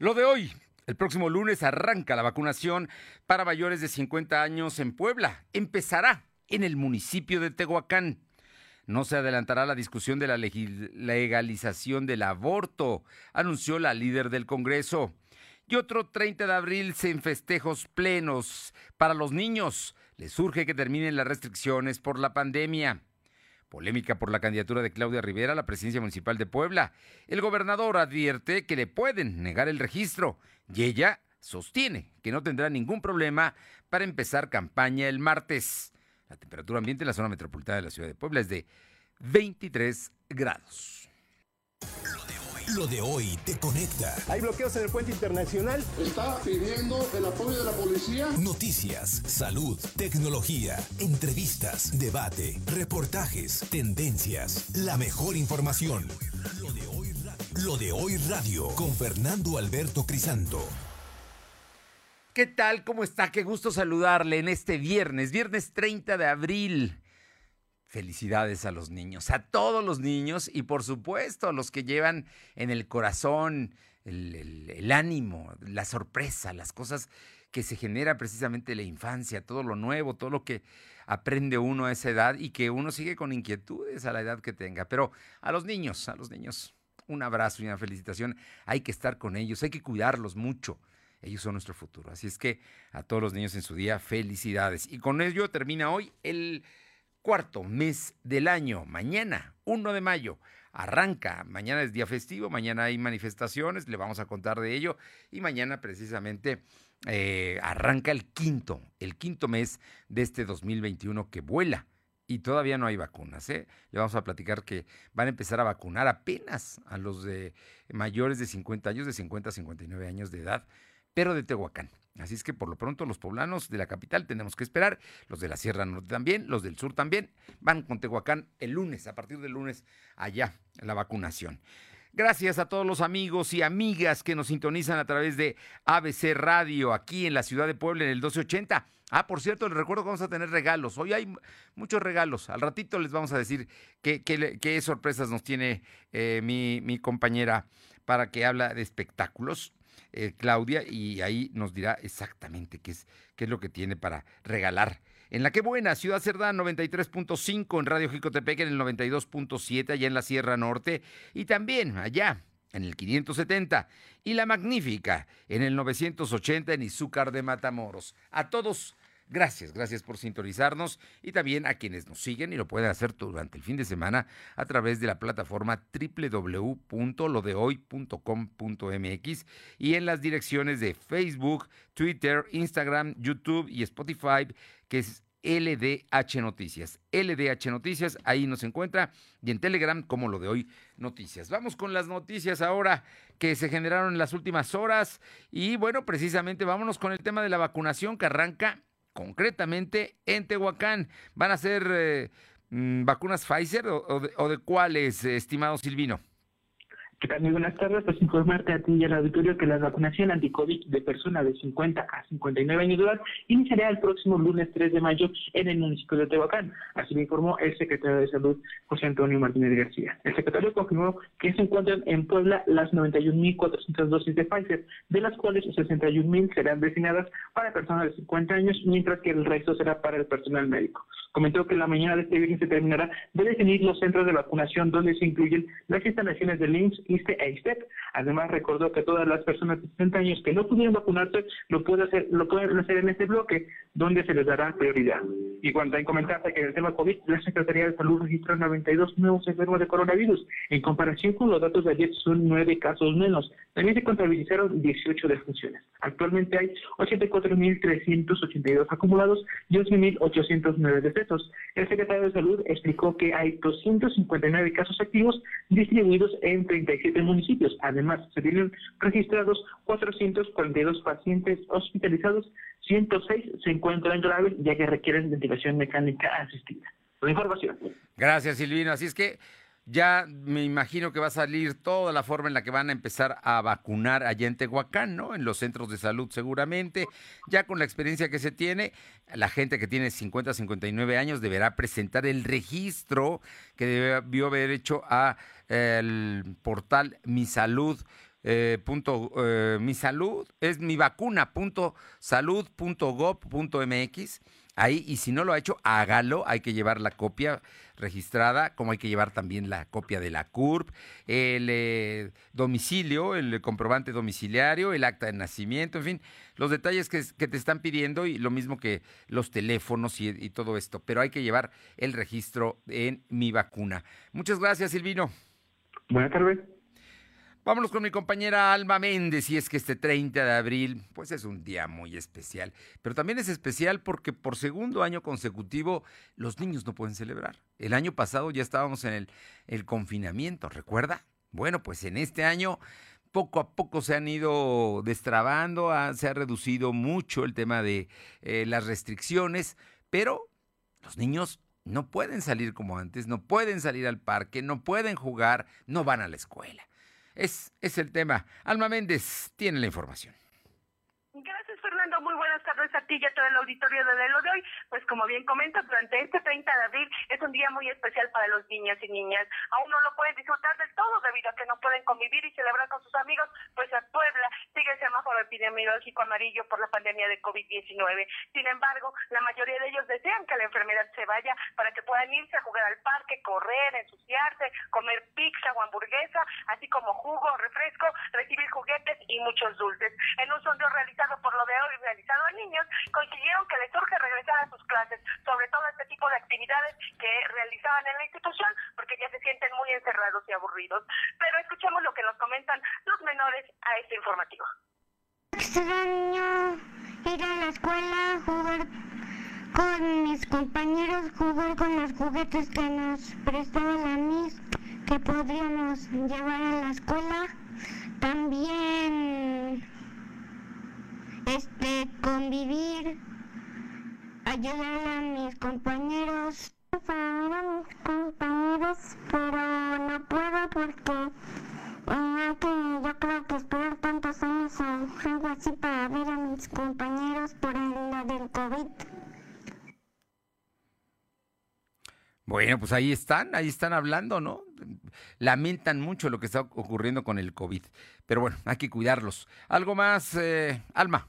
Lo de hoy, el próximo lunes arranca la vacunación para mayores de 50 años en Puebla. Empezará en el municipio de Tehuacán. No se adelantará la discusión de la legalización del aborto, anunció la líder del Congreso. Y otro 30 de abril en festejos plenos para los niños. Les urge que terminen las restricciones por la pandemia. Polémica por la candidatura de Claudia Rivera a la presidencia municipal de Puebla. El gobernador advierte que le pueden negar el registro y ella sostiene que no tendrá ningún problema para empezar campaña el martes. La temperatura ambiente en la zona metropolitana de la ciudad de Puebla es de 23 grados. Lo de hoy te conecta. Hay bloqueos en el puente internacional. Está pidiendo el apoyo de la policía. Noticias, salud, tecnología, entrevistas, debate, reportajes, tendencias, la mejor información. Lo de hoy, Lo de hoy radio con Fernando Alberto Crisanto. ¿Qué tal? ¿Cómo está? Qué gusto saludarle en este viernes, viernes 30 de abril. Felicidades a los niños, a todos los niños y por supuesto a los que llevan en el corazón el, ánimo, la sorpresa, las cosas que se genera precisamente la infancia, todo lo nuevo, todo lo que aprende uno a esa edad y que uno sigue con inquietudes a la edad que tenga. Pero a los niños, a los niños, un abrazo y una felicitación. Hay que estar con ellos, hay que cuidarlos mucho. Ellos son nuestro futuro. Así es que a todos los niños en su día, felicidades. Y con ello termina hoy el cuarto mes del año, mañana, 1 de mayo. Arranca, mañana es día festivo, mañana hay manifestaciones, le vamos a contar de ello y mañana precisamente eh, arranca el quinto, el quinto mes de este 2021 que vuela y todavía no hay vacunas. ¿eh? Le vamos a platicar que van a empezar a vacunar apenas a los de mayores de 50 años, de 50 a 59 años de edad, pero de Tehuacán. Así es que por lo pronto los poblanos de la capital tenemos que esperar, los de la Sierra Norte también, los del sur también, van con Tehuacán el lunes, a partir del lunes allá la vacunación. Gracias a todos los amigos y amigas que nos sintonizan a través de ABC Radio aquí en la ciudad de Puebla en el 1280. Ah, por cierto, les recuerdo que vamos a tener regalos. Hoy hay muchos regalos. Al ratito les vamos a decir qué, qué, sorpresas nos tiene eh, mi, mi compañera para que habla de espectáculos. Eh, Claudia, y ahí nos dirá exactamente qué es, qué es lo que tiene para regalar. En la que buena, Ciudad Cerdán 93.5, en Radio Jicotepec en el 92.7, allá en la Sierra Norte, y también allá en el 570, y la Magnífica en el 980 en Izúcar de Matamoros. A todos Gracias, gracias por sintonizarnos y también a quienes nos siguen y lo pueden hacer durante el fin de semana a través de la plataforma www.lodehoy.com.mx y en las direcciones de Facebook, Twitter, Instagram, YouTube y Spotify, que es LDH Noticias. LDH Noticias, ahí nos encuentra, y en Telegram como lo de hoy Noticias. Vamos con las noticias ahora que se generaron en las últimas horas y bueno, precisamente vámonos con el tema de la vacunación que arranca concretamente en Tehuacán. ¿Van a ser eh, mm, vacunas Pfizer o, de, o de cuáles, estimado Silvino? ¿Qué tal? Muy buenas tardes. Pues informarte a ti y al auditorio que la vacunación anti-COVID de personas de 50 a 59 años de edad iniciará el próximo lunes 3 de mayo en el municipio de Tehuacán. Así lo informó el secretario de Salud, José Antonio Martínez García. El secretario confirmó que se encuentran en Puebla las 91.400 dosis de Pfizer, de las cuales 61.000 serán destinadas para personas de 50 años, mientras que el resto será para el personal médico. Comentó que la mañana de este viernes se terminará de definir los centros de vacunación donde se incluyen las instalaciones del IMSS ISTE e ISTEP. Además, recordó que todas las personas de 60 años que no pudieron vacunarse lo pueden hacer, lo pueden hacer en este bloque, donde se les dará prioridad. Y cuando hay comentarse que en el tema COVID, la Secretaría de Salud registró 92 nuevos enfermos de coronavirus. En comparación con los datos de ayer, son 9 casos menos. También se contabilizaron 18 defunciones. Actualmente hay 84.382 acumulados y 11.809 decesos. El secretario de Salud explicó que hay 259 casos activos distribuidos en 34 47 municipios. Además, se tienen registrados 442 pacientes hospitalizados, 106 se encuentran graves ya que requieren ventilación mecánica asistida. La información. Gracias, Silvino. Así es que ya me imagino que va a salir toda la forma en la que van a empezar a vacunar allá en Tehuacán, ¿no? En los centros de salud seguramente. Ya con la experiencia que se tiene, la gente que tiene 50, 59 años deberá presentar el registro que debió haber hecho a el portal Mi Salud eh, punto, eh, mi salud, es mi vacuna punto salud punto punto mx. Ahí, y si no lo ha hecho, hágalo. Hay que llevar la copia registrada, como hay que llevar también la copia de la CURP, el eh, domicilio, el comprobante domiciliario, el acta de nacimiento, en fin, los detalles que, te están pidiendo y lo mismo que los teléfonos y todo esto. Pero hay que llevar el registro en mi vacuna. Muchas gracias, Silvino. Buenas tardes. Vámonos con mi compañera Alma Méndez, y es que este 30 de abril, pues es un día muy especial, pero también es especial porque por segundo año consecutivo los niños no pueden celebrar. El año pasado ya estábamos en el, confinamiento, ¿recuerda? Bueno, pues en este año poco a poco se han ido destrabando, se ha reducido mucho el tema de eh, las restricciones, pero los niños no pueden salir como antes, no pueden salir al parque, no pueden jugar, no van a la escuela. Es, es el tema. Alma Méndez tiene la información. Tardes a ti y todo el auditorio de lo de hoy. Pues como bien comenta, durante este 30 de abril es un día muy especial para los niños y niñas. Aún no lo pueden disfrutar del todo debido a que no pueden convivir y celebrar con sus amigos, pues a Puebla sigue el semáforo epidemiológico amarillo por la pandemia de COVID-19. Sin embargo, la mayoría de ellos desean que la enfermedad se vaya para que puedan irse a jugar al parque, correr, ensuciarse, comer pizza o hamburguesa, así como jugo, refresco, recibir juguetes y muchos dulces. En un sondeo realizado por lo de hoy realizado a consiguieron que les urge regresar a sus clases, sobre todo este tipo de actividades que realizaban en la institución, porque ya se sienten muy encerrados y aburridos. Pero escuchemos lo que nos comentan los menores a este informativo. Extraño ir a la escuela, jugar con mis compañeros, jugar con los juguetes que nos prestaba la Miss, que podríamos llevar a la escuela. También este convivir, ayudar a mis compañeros. Ver a mis compañeros, pero no puedo porque hay que yo creo que esperar tantos años o algo así para ver a mis compañeros por el, lo del COVID. Bueno, pues ahí están, ahí están hablando, ¿no? Lamentan mucho lo que está ocurriendo con el COVID. Pero bueno, hay que cuidarlos. ¿Algo más, eh, Alma?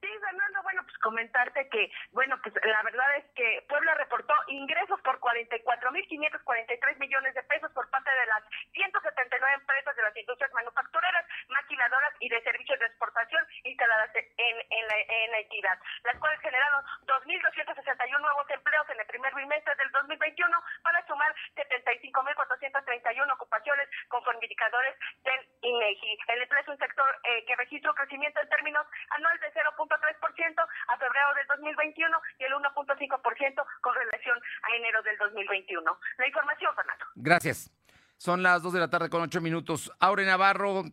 Sí, Fernando, bueno, pues comentarte que, bueno, pues la verdad es que Puebla reportó ingresos por 44.543 millones de pesos por parte de las 179 empresas de las industrias manufactureras, maquinadoras y de servicios de exportación instaladas en, en, la, en entidad, las cuales generaron 2.261 nuevos empleos en el primer bimestre del 2021 para sumar 75.431 ocupaciones conforme indicadores del INEGI. El empleo es un sector eh, que registra un crecimiento en términos anual de 0.3% febrero del 2021 y el 1.5% con relación a enero del 2021. La información, Fernando. Gracias. Son las 2 de la tarde con 8 minutos. Aure Navarro,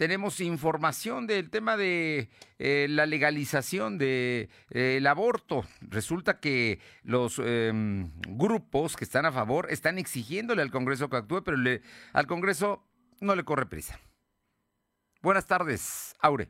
tenemos información del tema de eh, la legalización del de, eh, aborto. Resulta que los eh, grupos que están a favor están exigiéndole al Congreso que actúe, pero al Congreso no le corre prisa. Buenas tardes, Aure.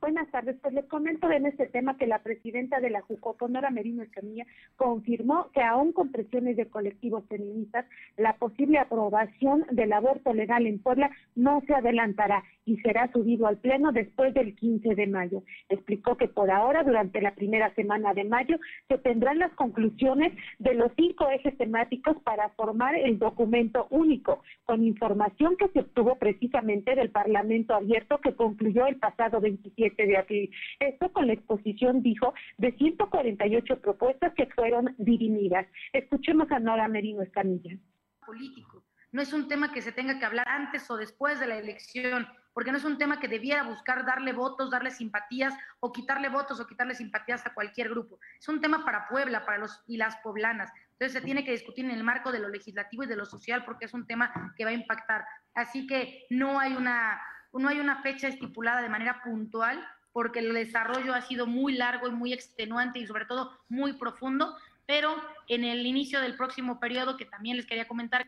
Buenas tardes, pues les comento en este tema que la presidenta de la JUCOPO, Nora Merino Escamilla, confirmó que aún con presiones de colectivos feministas, la posible aprobación del aborto legal en Puebla no se adelantará y será subido al Pleno después del 15 de mayo. Explicó que por ahora, durante la primera semana de mayo, se tendrán las conclusiones de los cinco ejes temáticos para formar el documento único, con información que se obtuvo precisamente del Parlamento Abierto que concluyó el pasado 27 de abril. Esto con la exposición, dijo, de 148 propuestas que fueron dirimidas. Escuchemos a Nora Merino Escamilla. Político. No es un tema que se tenga que hablar antes o después de la elección, porque no es un tema que debiera buscar darle votos, darle simpatías o quitarle votos o quitarle simpatías a cualquier grupo. Es un tema para Puebla, para los y las poblanas. Entonces se tiene que discutir en el marco de lo legislativo y de lo social porque es un tema que va a impactar. Así que no hay una no hay una fecha estipulada de manera puntual porque el desarrollo ha sido muy largo y muy extenuante y sobre todo muy profundo, pero en el inicio del próximo periodo, que también les quería comentar.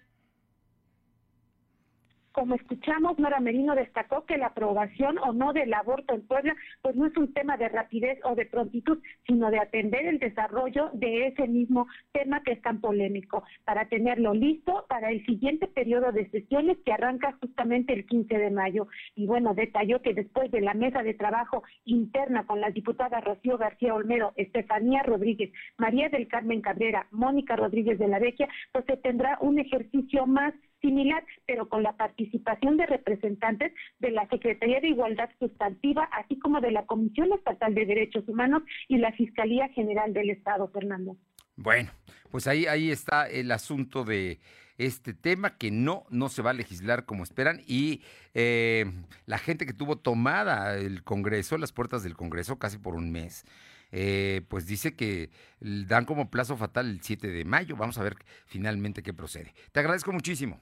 Como escuchamos, Nora Merino destacó que la aprobación o no del aborto en Puebla, pues no es un tema de rapidez o de prontitud, sino de atender el desarrollo de ese mismo tema que es tan polémico, para tenerlo listo para el siguiente periodo de sesiones que arranca justamente el 15 de mayo. Y bueno, detalló que después de la mesa de trabajo interna con las diputadas Rocío García Olmedo, Estefanía Rodríguez, María del Carmen Cabrera, Mónica Rodríguez de la Vecchia, pues se tendrá un ejercicio más similar, pero con la participación de representantes de la Secretaría de Igualdad Sustantiva, así como de la Comisión Estatal de Derechos Humanos y la Fiscalía General del Estado, Fernando. Bueno, pues ahí, ahí está el asunto de este tema que no, no se va a legislar como esperan y eh, la gente que tuvo tomada el Congreso, las puertas del Congreso casi por un mes, eh, pues dice que dan como plazo fatal el 7 de mayo. Vamos a ver finalmente qué procede. Te agradezco muchísimo.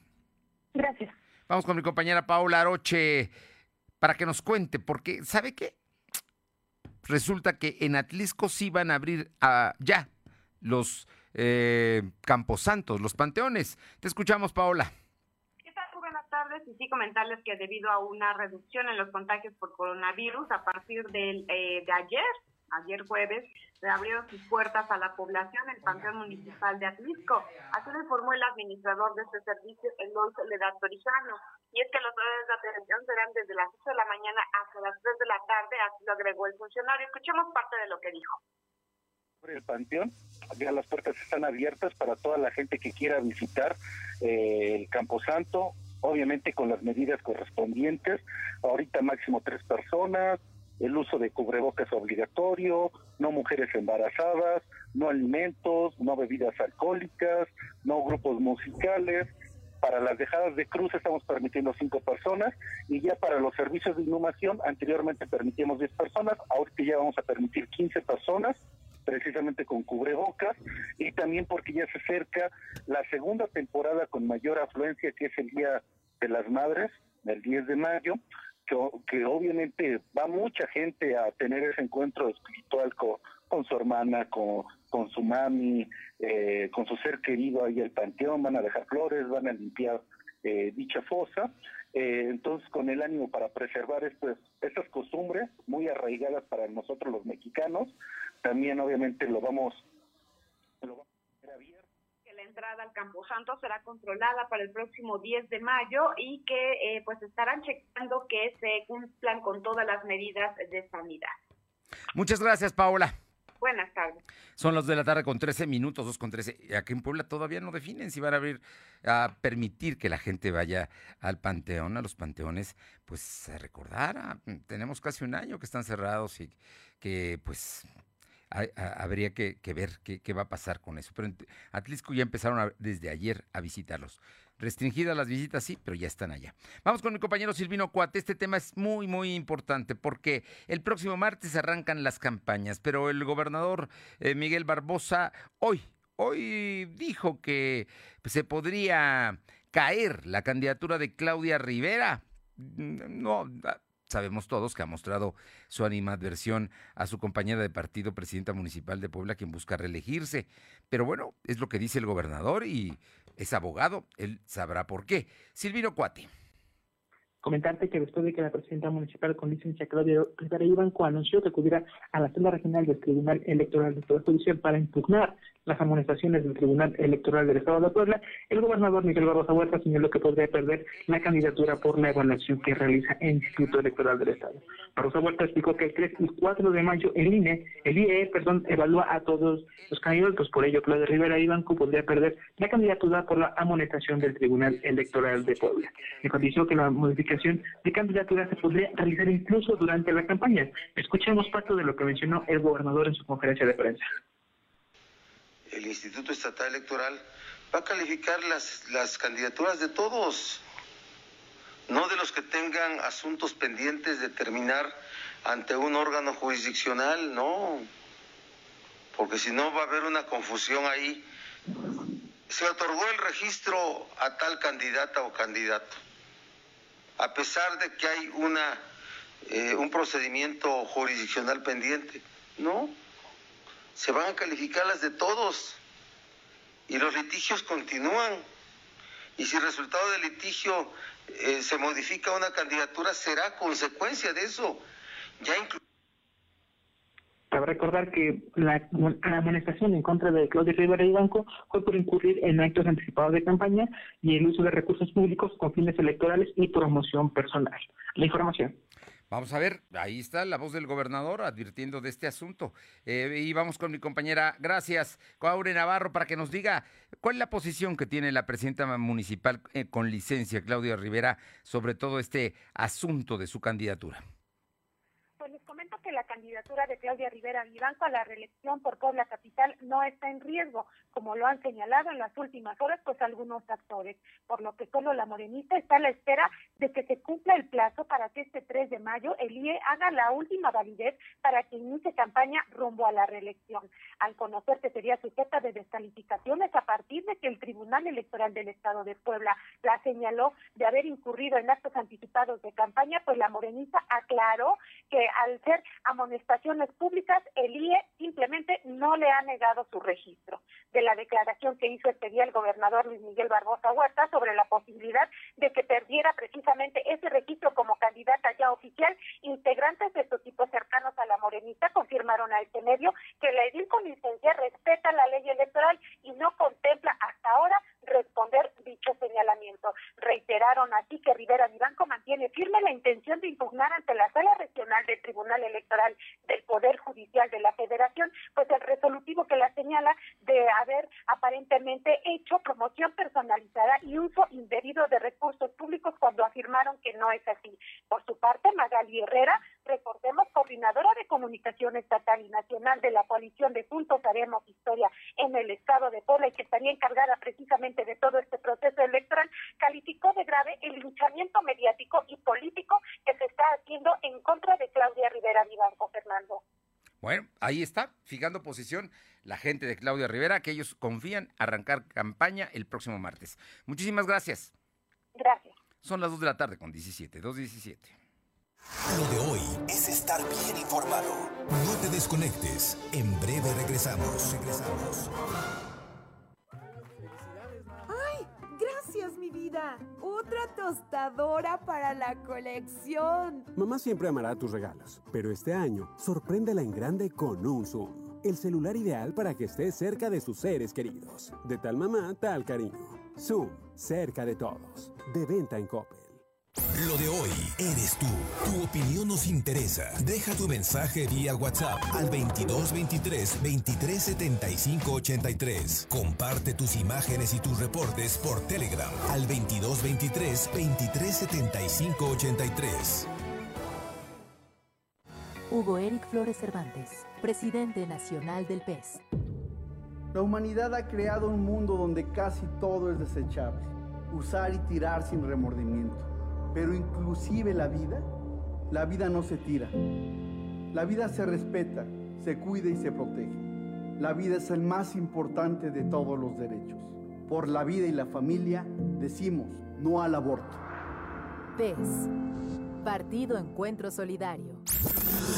Gracias. Vamos con mi compañera Paula Aroche para que nos cuente, porque ¿sabe qué? Resulta que en Atlisco sí van a abrir ah, ya los eh, camposantos, los panteones. Te escuchamos, Paola. ¿Qué tal? Buenas tardes. Y sí comentarles que debido a una reducción en los contagios por coronavirus a partir del, eh, de ayer, ayer jueves, se abrieron sus puertas a la población el Panteón Municipal de Atlisco. Así lo informó el administrador de este servicio, Eloy Soledad Torijano. Y es que los horarios de atención serán desde las 8 de la mañana hasta las 3 de la tarde, así lo agregó el funcionario. Escuchemos parte de lo que dijo. El panteón, ya las puertas están abiertas para toda la gente que quiera visitar eh, el Camposanto, obviamente con las medidas correspondientes. Ahorita máximo tres personas, el uso de cubrebocas obligatorio, no mujeres embarazadas, no alimentos, no bebidas alcohólicas, no grupos musicales. Para las dejadas de cruz estamos permitiendo cinco personas y ya para los servicios de inhumación anteriormente permitíamos 10 personas, ahorita ya vamos a permitir 15 personas precisamente con cubrebocas y también porque ya se acerca la segunda temporada con mayor afluencia que es el Día de las Madres, el 10 de mayo, que, obviamente va mucha gente a tener ese encuentro espiritual con, su hermana, con, su mami, eh, con su ser querido ahí al panteón, van a dejar flores, van a limpiar eh, dicha fosa. Eh, entonces, con el ánimo para preservar estas, costumbres muy arraigadas para nosotros los mexicanos, también obviamente lo vamos, lo entrada al Camposanto será controlada para el próximo 10 de mayo y que eh, pues estarán checando que se cumplan con todas las medidas de sanidad. Muchas gracias, Paola. Buenas tardes. Son las de la tarde con 13 minutos, 2 con 13. Aquí en Puebla todavía no definen si van a abrir, a permitir que la gente vaya al panteón, a los panteones, pues a recordar. tenemos casi un año que están cerrados y que pues habría que, ver qué, va a pasar con eso. Pero en Atlisco ya empezaron desde ayer a visitarlos. Restringidas las visitas, sí, pero ya están allá. Vamos con mi compañero Silvino Cuate. Este tema es muy, muy importante porque el próximo martes arrancan las campañas, pero el gobernador eh, Miguel Barbosa hoy, hoy dijo que se podría caer la candidatura de Claudia Rivera. Mm, no, sabemos todos que ha mostrado su animadversión a su compañera de partido, presidenta municipal de Puebla, quien busca reelegirse. Pero bueno, es lo que dice el gobernador y es abogado, él sabrá por qué. Silvino Cuati. Comentarte que después de que la presidenta municipal con licencia Claudia Rivera Ibanco anunció que acudirá a la sala regional del Tribunal Electoral del Poder Judicial para impugnar las amonestaciones del Tribunal Electoral del Estado de Puebla, el gobernador Miguel Barbosa Huerta señaló que podría perder la candidatura por la evaluación que realiza el Instituto Electoral del Estado. Barbosa Huerta explicó que el 3 y 4 de mayo el INE, el IE, perdón, evalúa a todos los candidatos, por ello Claudia Rivera Ibanco podría perder la candidatura por la amonestación del Tribunal Electoral de Puebla. Enfatizó que la modificación de candidatura se podría realizar incluso durante la campaña. Escuchemos parte de lo que mencionó el gobernador en su conferencia de prensa el Instituto Estatal Electoral va a calificar las, las candidaturas de todos, no de los que tengan asuntos pendientes de terminar ante un órgano jurisdiccional, no, porque si no va a haber una confusión ahí. Se otorgó el registro a tal candidata o candidato, a pesar de que hay una, eh, un procedimiento jurisdiccional pendiente, no se van a calificar las de todos y los litigios continúan. Y si el resultado del litigio eh, se modifica una candidatura, será consecuencia de eso. Ya Cabe recordar que la, la amonestación en contra de Claudia Rivera y Banco fue por incurrir en actos anticipados de campaña y el uso de recursos públicos con fines electorales y promoción personal. La información. Vamos a ver, ahí está la voz del gobernador advirtiendo de este asunto. Eh, y vamos con mi compañera, gracias, Aure Navarro, para que nos diga cuál es la posición que tiene la presidenta municipal eh, con licencia, Claudia Rivera, sobre todo este asunto de su candidatura la candidatura de Claudia Rivera Vivanco a la reelección por Puebla Capital no está en riesgo, como lo han señalado en las últimas horas pues algunos actores, por lo que solo la morenista está a la espera de que se cumpla el plazo para que este 3 de mayo el IE haga la última validez para que inicie campaña rumbo a la reelección. Al conocer que sería sujeta de descalificaciones a partir de que el Tribunal Electoral del Estado de Puebla la señaló de haber incurrido en actos anticipados de campaña, pues la morenista aclaró que al ser amonestaciones públicas, el IE simplemente no le ha negado su registro. De la declaración que hizo este día el gobernador Luis Miguel Barbosa Huerta sobre la posibilidad de que perdiera precisamente ese registro como candidata ya oficial, integrantes de su equipo cercanos a la morenita confirmaron a este medio que la edil con licencia respeta la ley electoral y no contempla hasta ahora responder dicho señalamiento. Reiteraron así que Rivera Vivanco mantiene firme la intención de impugnar ante la Sala Regional del Tribunal Electoral del Poder Judicial de la Federación, pues el resolutivo que la señala de haber aparentemente hecho promoción personalizada y uso indebido de recursos públicos cuando afirmaron que no es así. Por su parte, Magali Herrera, recordemos, coordinadora de comunicación estatal y nacional de la coalición de Juntos Haremos Historia en el estado de Puebla y que estaría encargada precisamente de todo este proceso electoral, calificó de grave el linchamiento mediático y político que se está haciendo en contra de Claudia Rivera Vivanco, Fernando. Bueno, ahí está, fijando posición la gente de Claudia Rivera, que ellos confían arrancar campaña el próximo martes. Muchísimas gracias. Gracias. Son las 2 de la tarde con 17, 2.17. Lo de hoy es estar bien informado. No te desconectes. En breve regresamos. Regresamos. mi vida. Otra tostadora para la colección. Mamá siempre amará tus regalos, pero este año sorpréndela en grande con un Zoom. El celular ideal para que estés cerca de sus seres queridos. De tal mamá, tal cariño. Zoom, cerca de todos. De venta en Coppel. Lo de hoy eres tú. Tu opinión nos interesa. Deja tu mensaje vía WhatsApp al 2223 2375 83. Comparte tus imágenes y tus reportes por Telegram al 2223 2375 83. Hugo Eric Flores Cervantes, presidente nacional del PES. La humanidad ha creado un mundo donde casi todo es desechable. Usar y tirar sin remordimiento pero inclusive la vida, la vida no se tira. La vida se respeta, se cuida y se protege. La vida es el más importante de todos los derechos. Por la vida y la familia decimos no al aborto. PES, Partido Encuentro Solidario.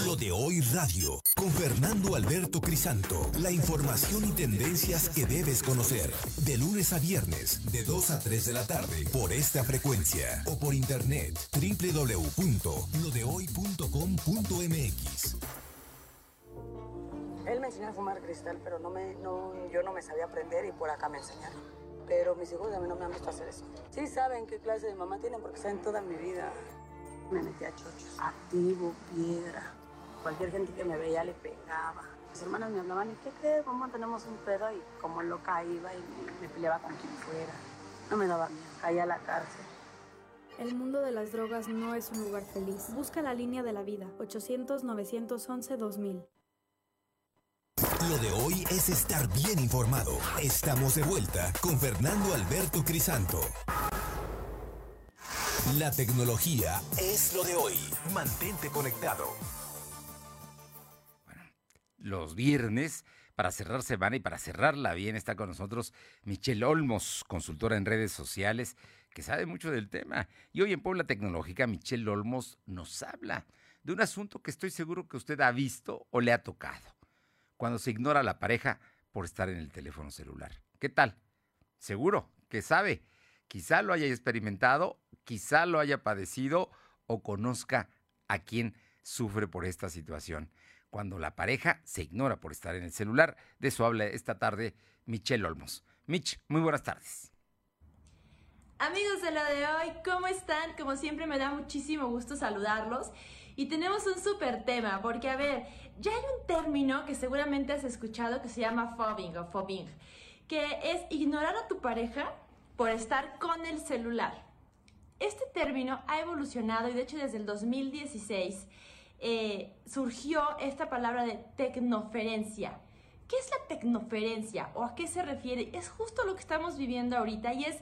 Lo de hoy radio, con Fernando Alberto Crisanto. La información y tendencias que debes conocer. De lunes a viernes, de 2 a 3 de la tarde, por esta frecuencia. O por internet, www.lodehoy.com.mx. Él me enseñó a fumar cristal, pero no me, no, yo no me sabía aprender y por acá me enseñaron. Pero mis hijos a mí no me han visto hacer eso. Sí saben qué clase de mamá tienen porque saben toda mi vida. Me metí a chochos. Activo, piedra Cualquier gente que me veía le pegaba. Mis hermanas me hablaban, ¿y qué crees? ¿Cómo tenemos un pedo? Y como loca iba y me, peleaba con quien fuera. No me daba miedo, caía a la cárcel. El mundo de las drogas no es un lugar feliz. Busca la línea de la vida, 800-911-2000. Lo de hoy es estar bien informado. Estamos de vuelta con Fernando Alberto Crisanto. La tecnología es lo de hoy. Mantente conectado los viernes para cerrar semana y para cerrarla bien está con nosotros Michelle Olmos, consultora en redes sociales, que sabe mucho del tema. Y hoy en Puebla Tecnológica, Michelle Olmos nos habla de un asunto que estoy seguro que usted ha visto o le ha tocado, cuando se ignora a la pareja por estar en el teléfono celular. ¿Qué tal? Seguro que sabe quizá lo haya experimentado, quizá lo haya padecido o conozca a quien sufre por esta situación. Cuando la pareja se ignora por estar en el celular. De eso habla esta tarde Michelle Olmos. Mich, muy buenas tardes. Amigos de lo de hoy, ¿cómo están? Como siempre me da muchísimo gusto saludarlos. Y tenemos un súper tema, porque a ver, ya hay un término que seguramente has escuchado que se llama fobbing o fobbing, que es ignorar a tu pareja por estar con el celular. Este término ha evolucionado y de hecho desde el 2016 eh, surgió esta palabra de tecnoferencia. ¿Qué es la tecnoferencia o a qué se refiere? Es justo lo que estamos viviendo ahorita y es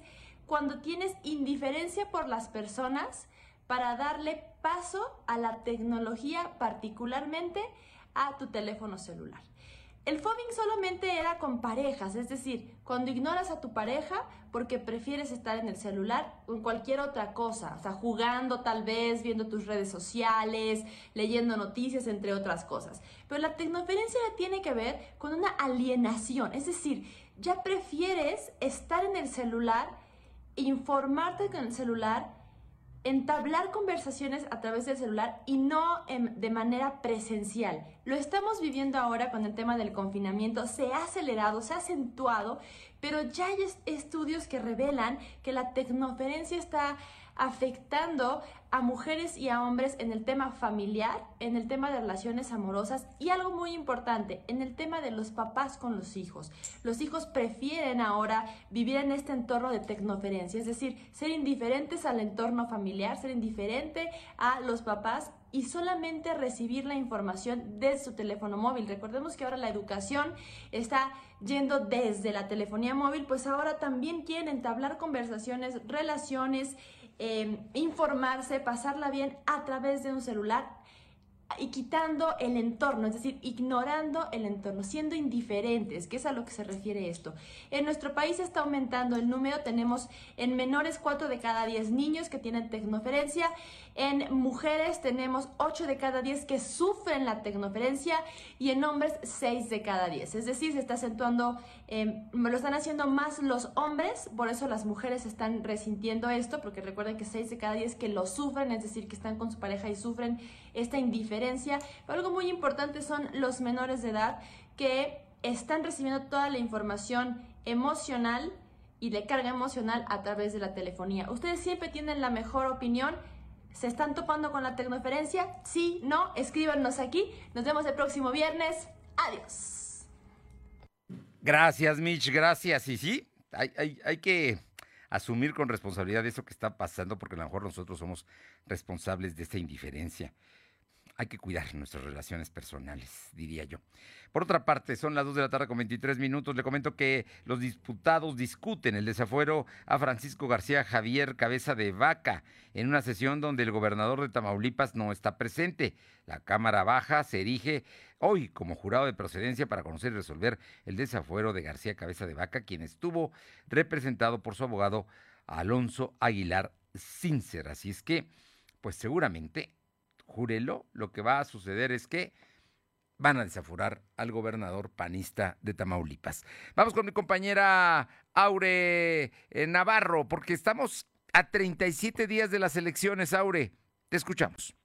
cuando tienes indiferencia por las personas para darle paso a la tecnología, particularmente a tu teléfono celular. El fobbing solamente era con parejas, es decir, cuando ignoras a tu pareja porque prefieres estar en el celular o en cualquier otra cosa, o sea, jugando tal vez, viendo tus redes sociales, leyendo noticias, entre otras cosas. Pero la tecnoferencia tiene que ver con una alienación, es decir, ya prefieres estar en el celular, informarte con el celular, entablar conversaciones a través del celular y no de manera presencial. Lo estamos viviendo ahora con el tema del confinamiento, se ha acelerado, se ha acentuado, pero ya hay estudios que revelan que la tecnoferencia está afectando a mujeres y a hombres en el tema familiar, en el tema de relaciones amorosas y algo muy importante, en el tema de los papás con los hijos. Los hijos prefieren ahora vivir en este entorno de tecnoferencia, es decir, ser indiferentes al entorno familiar, ser indiferente a los papás y solamente recibir la información de su teléfono móvil. Recordemos que ahora la educación está yendo desde la telefonía móvil, pues ahora también quieren entablar conversaciones, relaciones, Em, informarse, pasarla bien a través de un celular y quitando el entorno, es decir, ignorando el entorno, siendo indiferentes, que es a lo que se refiere esto. En nuestro país está aumentando el número, tenemos en menores 4 de cada 10 niños que tienen tecnoferencia, en mujeres tenemos 8 de cada 10 que sufren la tecnoferencia y en hombres 6 de cada 10. Es decir, se está acentuando, eh, lo están haciendo más los hombres, por eso las mujeres están resintiendo esto, porque recuerden que 6 de cada 10 que lo sufren, es decir, que están con su pareja y sufren esta indiferencia. Pero algo muy importante son los menores de edad que están recibiendo toda la información emocional y de carga emocional a través de la telefonía. Ustedes siempre tienen la mejor opinión. ¿Se están topando con la tecnoferencia? Sí, no, escríbanos aquí. Nos vemos el próximo viernes. Adiós. Gracias, Mitch, gracias. Y sí, hay, hay, hay que asumir con responsabilidad eso que está pasando, porque a lo mejor nosotros somos responsables de esta indiferencia hay que cuidar nuestras relaciones personales, diría yo. Por otra parte, son las 2 de la tarde con 23 minutos. Le comento que los diputados discuten el desafuero a Francisco García Javier Cabeza de Vaca en una sesión donde el gobernador de Tamaulipas no está presente. La Cámara Baja se erige hoy como jurado de procedencia para conocer y resolver el desafuero de García Cabeza de Vaca, quien estuvo representado por su abogado Alonso Aguilar Sincer. Así es que, pues seguramente júrelo, lo que va a suceder es que van a desaforar al gobernador panista de Tamaulipas. Vamos con mi compañera Aure eh, Navarro, porque estamos a 37 días de las elecciones, Aure. Te escuchamos.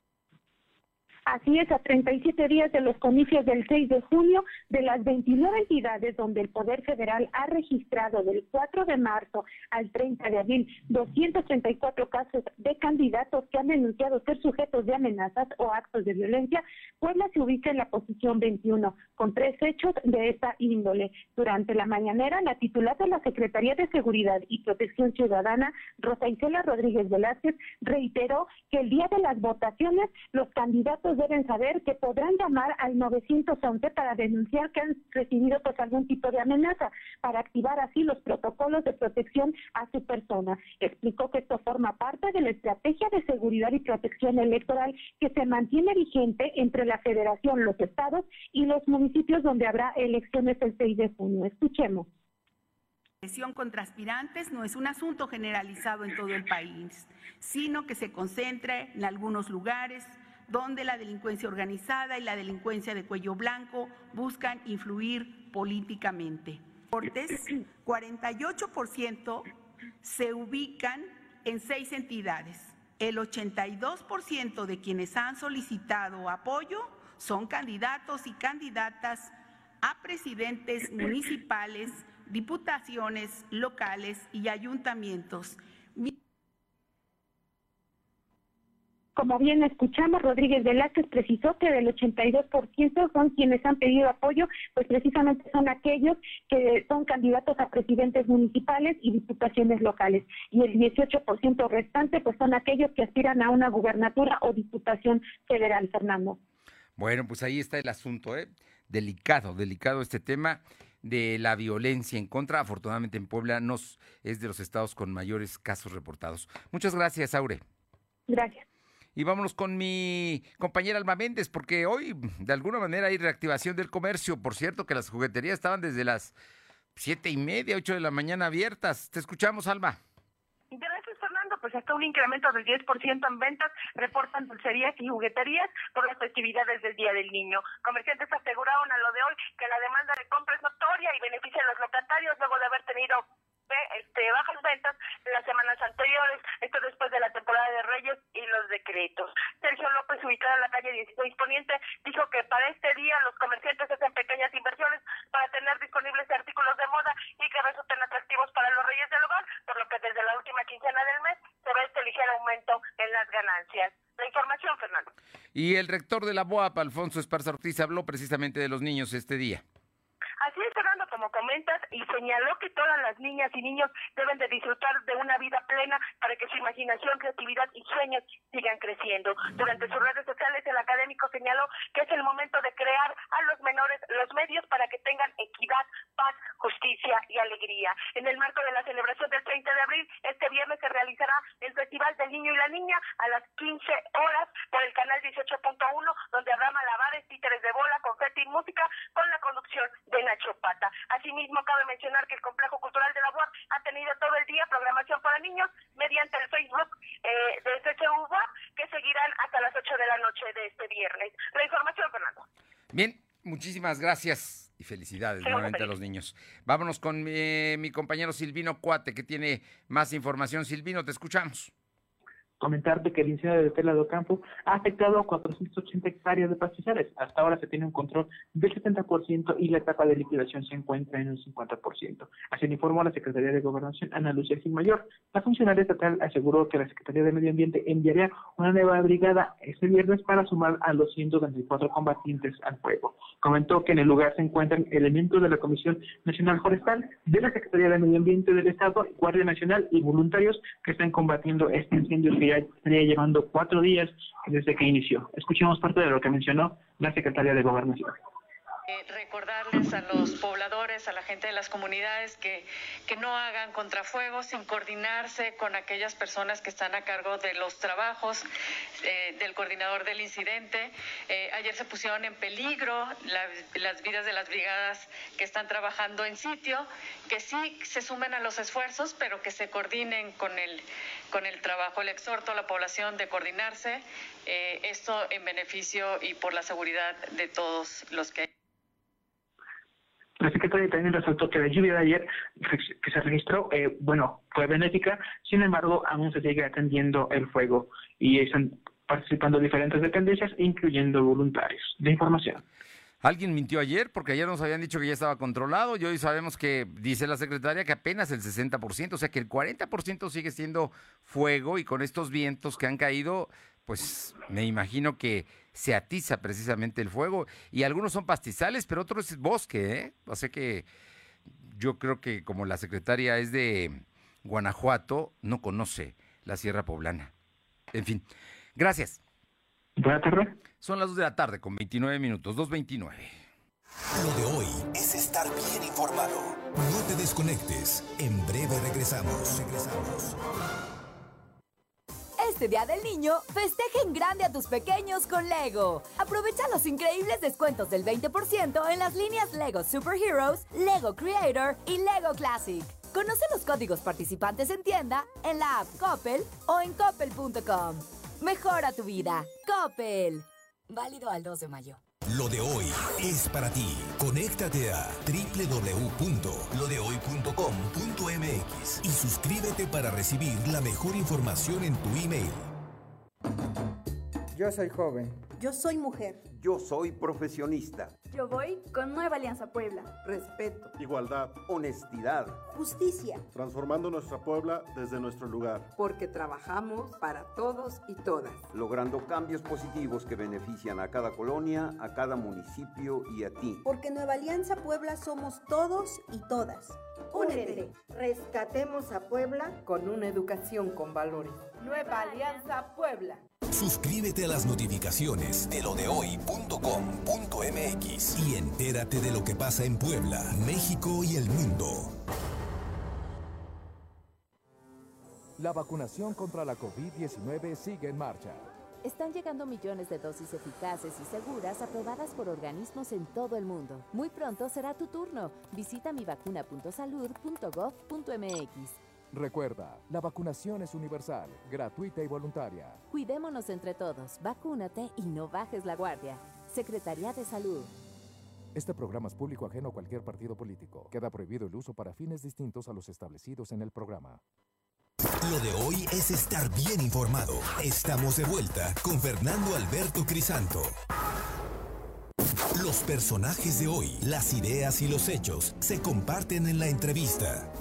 Así es, a 37 días de los comicios del 6 de junio, de las 29 entidades donde el Poder Federal ha registrado del 4 de marzo al 30 de abril 234 casos de candidatos que han denunciado ser sujetos de amenazas o actos de violencia, Puebla se ubica en la posición 21, con tres hechos de esta índole. Durante la mañanera, la titular de la Secretaría de Seguridad y Protección Ciudadana, Rosa Isela Rodríguez Velázquez, reiteró que el día de las votaciones los candidatos deben saber que podrán llamar al 911 para denunciar que han recibido pues algún tipo de amenaza, para activar así los protocolos de protección a su persona. Explicó que esto forma parte de la estrategia de seguridad y protección electoral que se mantiene vigente entre la Federación, los estados y los municipios donde habrá elecciones el 6 de junio. Escuchemos. La presión contra aspirantes no es un asunto generalizado en todo el país, sino que se concentra en algunos lugares donde la delincuencia organizada y la delincuencia de cuello blanco buscan influir políticamente. 48% se ubican en seis entidades. El 82% de quienes han solicitado apoyo son candidatos y candidatas a presidentes municipales, diputaciones locales y ayuntamientos. Como bien escuchamos, Rodríguez Velázquez precisó que del 82% son quienes han pedido apoyo, pues precisamente son aquellos que son candidatos a presidentes municipales y diputaciones locales. Y el 18% restante, pues son aquellos que aspiran a una gubernatura o diputación federal, Fernando. Bueno, pues ahí está el asunto, ¿eh? Delicado, delicado este tema de la violencia en contra. Afortunadamente en Puebla nos es de los estados con mayores casos reportados. Muchas gracias, Aure. Gracias. Y vámonos con mi compañera Alma Méndez, porque hoy de alguna manera hay reactivación del comercio. Por cierto, que las jugueterías estaban desde las siete y media, ocho de la mañana abiertas. Te escuchamos, Alma. Pues hasta un incremento del 10% en ventas, reportan dulcerías y jugueterías por las festividades del Día del Niño. Comerciantes aseguraron a lo de hoy que la demanda de compra es notoria y beneficia a los locatarios luego de haber tenido este, bajas ventas en las semanas anteriores, esto después de la temporada de Reyes y los decretos. Sergio López, ubicado en la calle 16 Poniente, dijo que para este día los comerciantes hacen pequeñas inversiones para tener disponibles artículos de moda y que resulten atractivos para los Reyes del Hogar, por lo que desde la última quincena del mes se ve este ligero aumento en las ganancias. La información, Fernando. Y el rector de la BOAP, Alfonso Esparza Ortiz, habló precisamente de los niños este día. Así es, Fernando, como y señaló que todas las niñas y niños deben de disfrutar de una vida plena para que su imaginación, creatividad y sueños sigan creciendo. Durante sus redes sociales, el académico señaló que es el momento de crear a los menores los medios para que tengan equidad, paz, justicia y alegría. En el marco de la celebración del 30 de abril, este viernes se realizará el Festival del Niño y la Niña a las 15 horas por el canal 18.1, donde habrá malabares, títeres de bola, confeti y música con la conducción de Nacho Pata. Asimismo, cabe mencionar que el Complejo Cultural de la UAP ha tenido todo el día programación para niños mediante el Facebook eh, de CCUBA, que seguirán hasta las 8 de la noche de este viernes. La información, Fernando. Bien, muchísimas gracias y felicidades nuevamente a los niños. Vámonos con mi, mi compañero Silvino Cuate, que tiene más información. Silvino, te escuchamos comentarte que el incendio de Tela do Campo ha afectado a 480 hectáreas de pastizales. Hasta ahora se tiene un control del 70% y la etapa de liquidación se encuentra en un 50%. Así lo informó la Secretaría de Gobernación, Ana Lucía Mayor. La funcionaria estatal aseguró que la Secretaría de Medio Ambiente enviaría una nueva brigada este viernes para sumar a los 124 combatientes al fuego. Comentó que en el lugar se encuentran elementos de la Comisión Nacional Forestal, de la Secretaría de Medio Ambiente del Estado, Guardia Nacional y voluntarios que están combatiendo este incendio estaría llevando cuatro días desde que inició. Escuchemos parte de lo que mencionó la secretaria de Gobernación. Eh, recordarles a los pobladores, a la gente de las comunidades que, que no hagan contrafuegos sin coordinarse con aquellas personas que están a cargo de los trabajos eh, del coordinador del incidente. Eh, ayer se pusieron en peligro las vidas de las brigadas que están trabajando en sitio, que sí se sumen a los esfuerzos, pero que se coordinen con el, con el trabajo. Le exhorto a la población de coordinarse, esto en beneficio y por la seguridad de todos los que la secretaria también resaltó que la lluvia de ayer que se registró, eh, bueno, fue benéfica, sin embargo, aún se sigue atendiendo el fuego y están participando diferentes dependencias, incluyendo voluntarios. De información. Alguien mintió ayer porque ayer nos habían dicho que ya estaba controlado y hoy sabemos que dice la secretaria que apenas el 60%, o sea que el 40% sigue siendo fuego y con estos vientos que han caído, pues me imagino que se atiza precisamente el fuego. Y algunos son pastizales, pero otros es bosque, ¿eh? O sea que yo creo que como la secretaria es de Guanajuato, no conoce la Sierra Poblana. En fin, gracias. Buenas tardes. Son las 2 de la tarde con 29 minutos, 2.29. Lo de hoy es estar bien informado. No te desconectes. En breve regresamos. Regresamos. Este Día del Niño, festeja en grande a tus pequeños con Lego. Aprovecha los increíbles descuentos del 20% en las líneas Lego Superheroes, Lego Creator y Lego Classic. Conoce los códigos participantes en tienda, en la app Coppel o en coppel.com. Mejora tu vida. Coppel. Válido al 2 de mayo. Lo de hoy es para ti. Conéctate a www.lodehoy.com.mx y suscríbete para recibir la mejor información en tu email. Yo soy joven. Yo soy mujer. Yo soy profesionista. Yo voy con Nueva Alianza Puebla. Respeto. Igualdad. Honestidad. Justicia. Transformando nuestra Puebla desde nuestro lugar. Porque trabajamos para todos y todas. Logrando cambios positivos que benefician a cada colonia, a cada municipio y a ti. Porque Nueva Alianza Puebla somos todos y todas. Únete. Rescatemos a Puebla con una educación con valores. Nueva Alianza Puebla. Suscríbete a las notificaciones de y entérate de lo que pasa en Puebla, México y el mundo. La vacunación contra la COVID-19 sigue en marcha. Están llegando millones de dosis eficaces y seguras aprobadas por organismos en todo el mundo. Muy pronto será tu turno. Visita mivacuna.salud.gov.mx. Recuerda, la vacunación es universal, gratuita y voluntaria. Cuidémonos entre todos, vacúnate y no bajes la guardia. Secretaría de Salud. Este programa es público ajeno a cualquier partido político. Queda prohibido el uso para fines distintos a los establecidos en el programa. Lo de hoy es estar bien informado. Estamos de vuelta con Fernando Alberto Crisanto. Los personajes de hoy, las ideas y los hechos se comparten en la entrevista.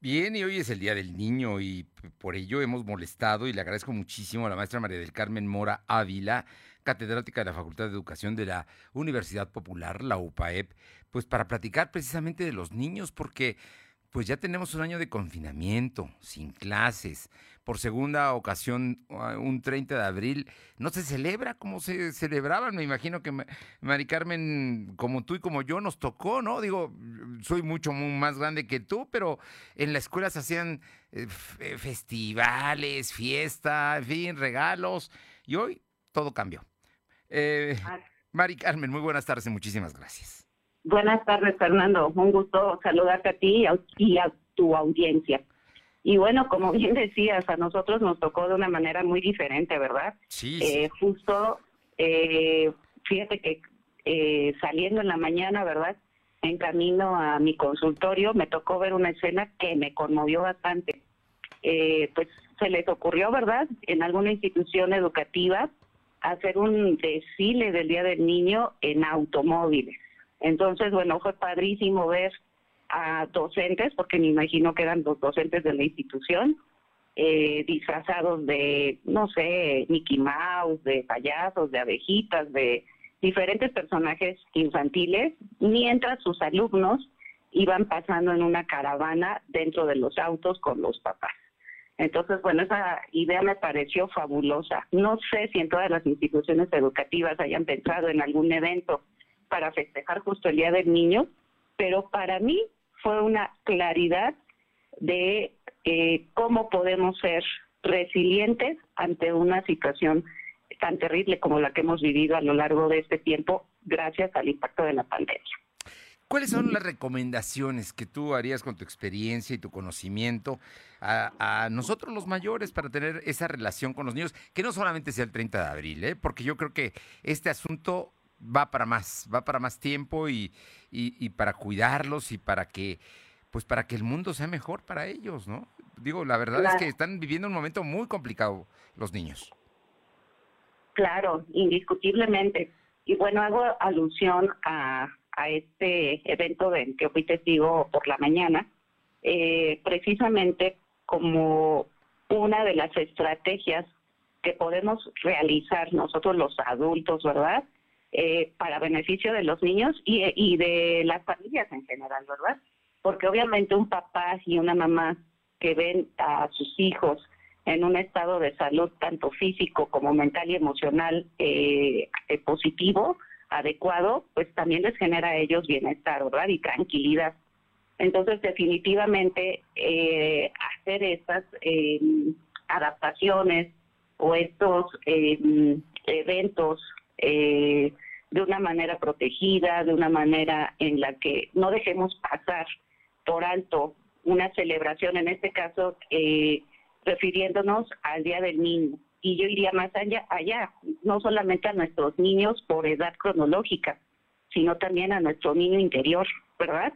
Bien, y hoy es el Día del Niño y por ello hemos molestado y le agradezco muchísimo a la maestra María del Carmen Mora Ávila, catedrática de la Facultad de Educación de la Universidad Popular, la UPAEP, pues para platicar precisamente de los niños, porque pues ya tenemos un año de confinamiento, sin clases. Por segunda ocasión, ah, un 30 de abril, no se celebra como se celebraban. Me imagino que Mari Carmen, como tú y como yo, nos tocó, ¿no? Digo, soy mucho más grande que tú, pero en la escuela se hacían eh, festivales, fiesta, en fin, regalos. Y hoy todo cambió. Eh, Mari Carmen, muy buenas tardes y muchísimas gracias. Buenas tardes, Fernando. Un gusto saludarte a ti y a, tu audiencia. Y bueno, como bien decías, a nosotros nos tocó de una manera muy diferente, ¿verdad? Sí. Eh, justo, eh, fíjate que eh, saliendo en la mañana, ¿verdad? En camino a mi consultorio, me tocó ver una escena que me conmovió bastante. pues se les ocurrió, ¿verdad? En alguna institución educativa hacer un desfile del Día del Niño en automóviles. Entonces, bueno, fue padrísimo ver a docentes, porque me imagino que eran los docentes de la institución, eh, disfrazados de, no sé, Mickey Mouse, de payasos, de abejitas, de diferentes personajes infantiles, mientras sus alumnos iban pasando en una caravana dentro de los autos con los papás. Entonces, bueno, esa idea me pareció fabulosa. No sé si en todas las instituciones educativas hayan pensado en algún evento para festejar justo el Día del Niño, pero para mí fue una claridad de eh, cómo podemos ser resilientes ante una situación tan terrible como la que hemos vivido a lo largo de este tiempo gracias al impacto de la pandemia. ¿Cuáles son las recomendaciones que tú harías con tu experiencia y tu conocimiento a, nosotros los mayores para tener esa relación con los niños, que no solamente sea el 30 de abril, ¿eh? porque yo creo que este asunto va para más, va para más tiempo y, y, para cuidarlos y para que, pues para que el mundo sea mejor para ellos, ¿no? Digo, la verdad es que están viviendo un momento muy complicado los niños. Claro, indiscutiblemente. Y bueno, hago alusión a, a este evento del que fui testigo por la mañana, eh, precisamente como una de las estrategias que podemos realizar nosotros los adultos, ¿verdad? Eh, para beneficio de los niños y, de las familias en general, ¿verdad? Porque obviamente un papá y una mamá que ven a sus hijos en un estado de salud tanto físico como mental y emocional eh, positivo, adecuado, pues también les genera a ellos bienestar, ¿verdad? Y tranquilidad. Entonces, definitivamente, hacer estas adaptaciones o estos eventos eh, de una manera protegida, de una manera en la que no dejemos pasar por alto una celebración, en este caso eh, refiriéndonos al Día del Niño. Y yo iría más allá, allá, no solamente a nuestros niños por edad cronológica, sino también a nuestro niño interior, ¿verdad?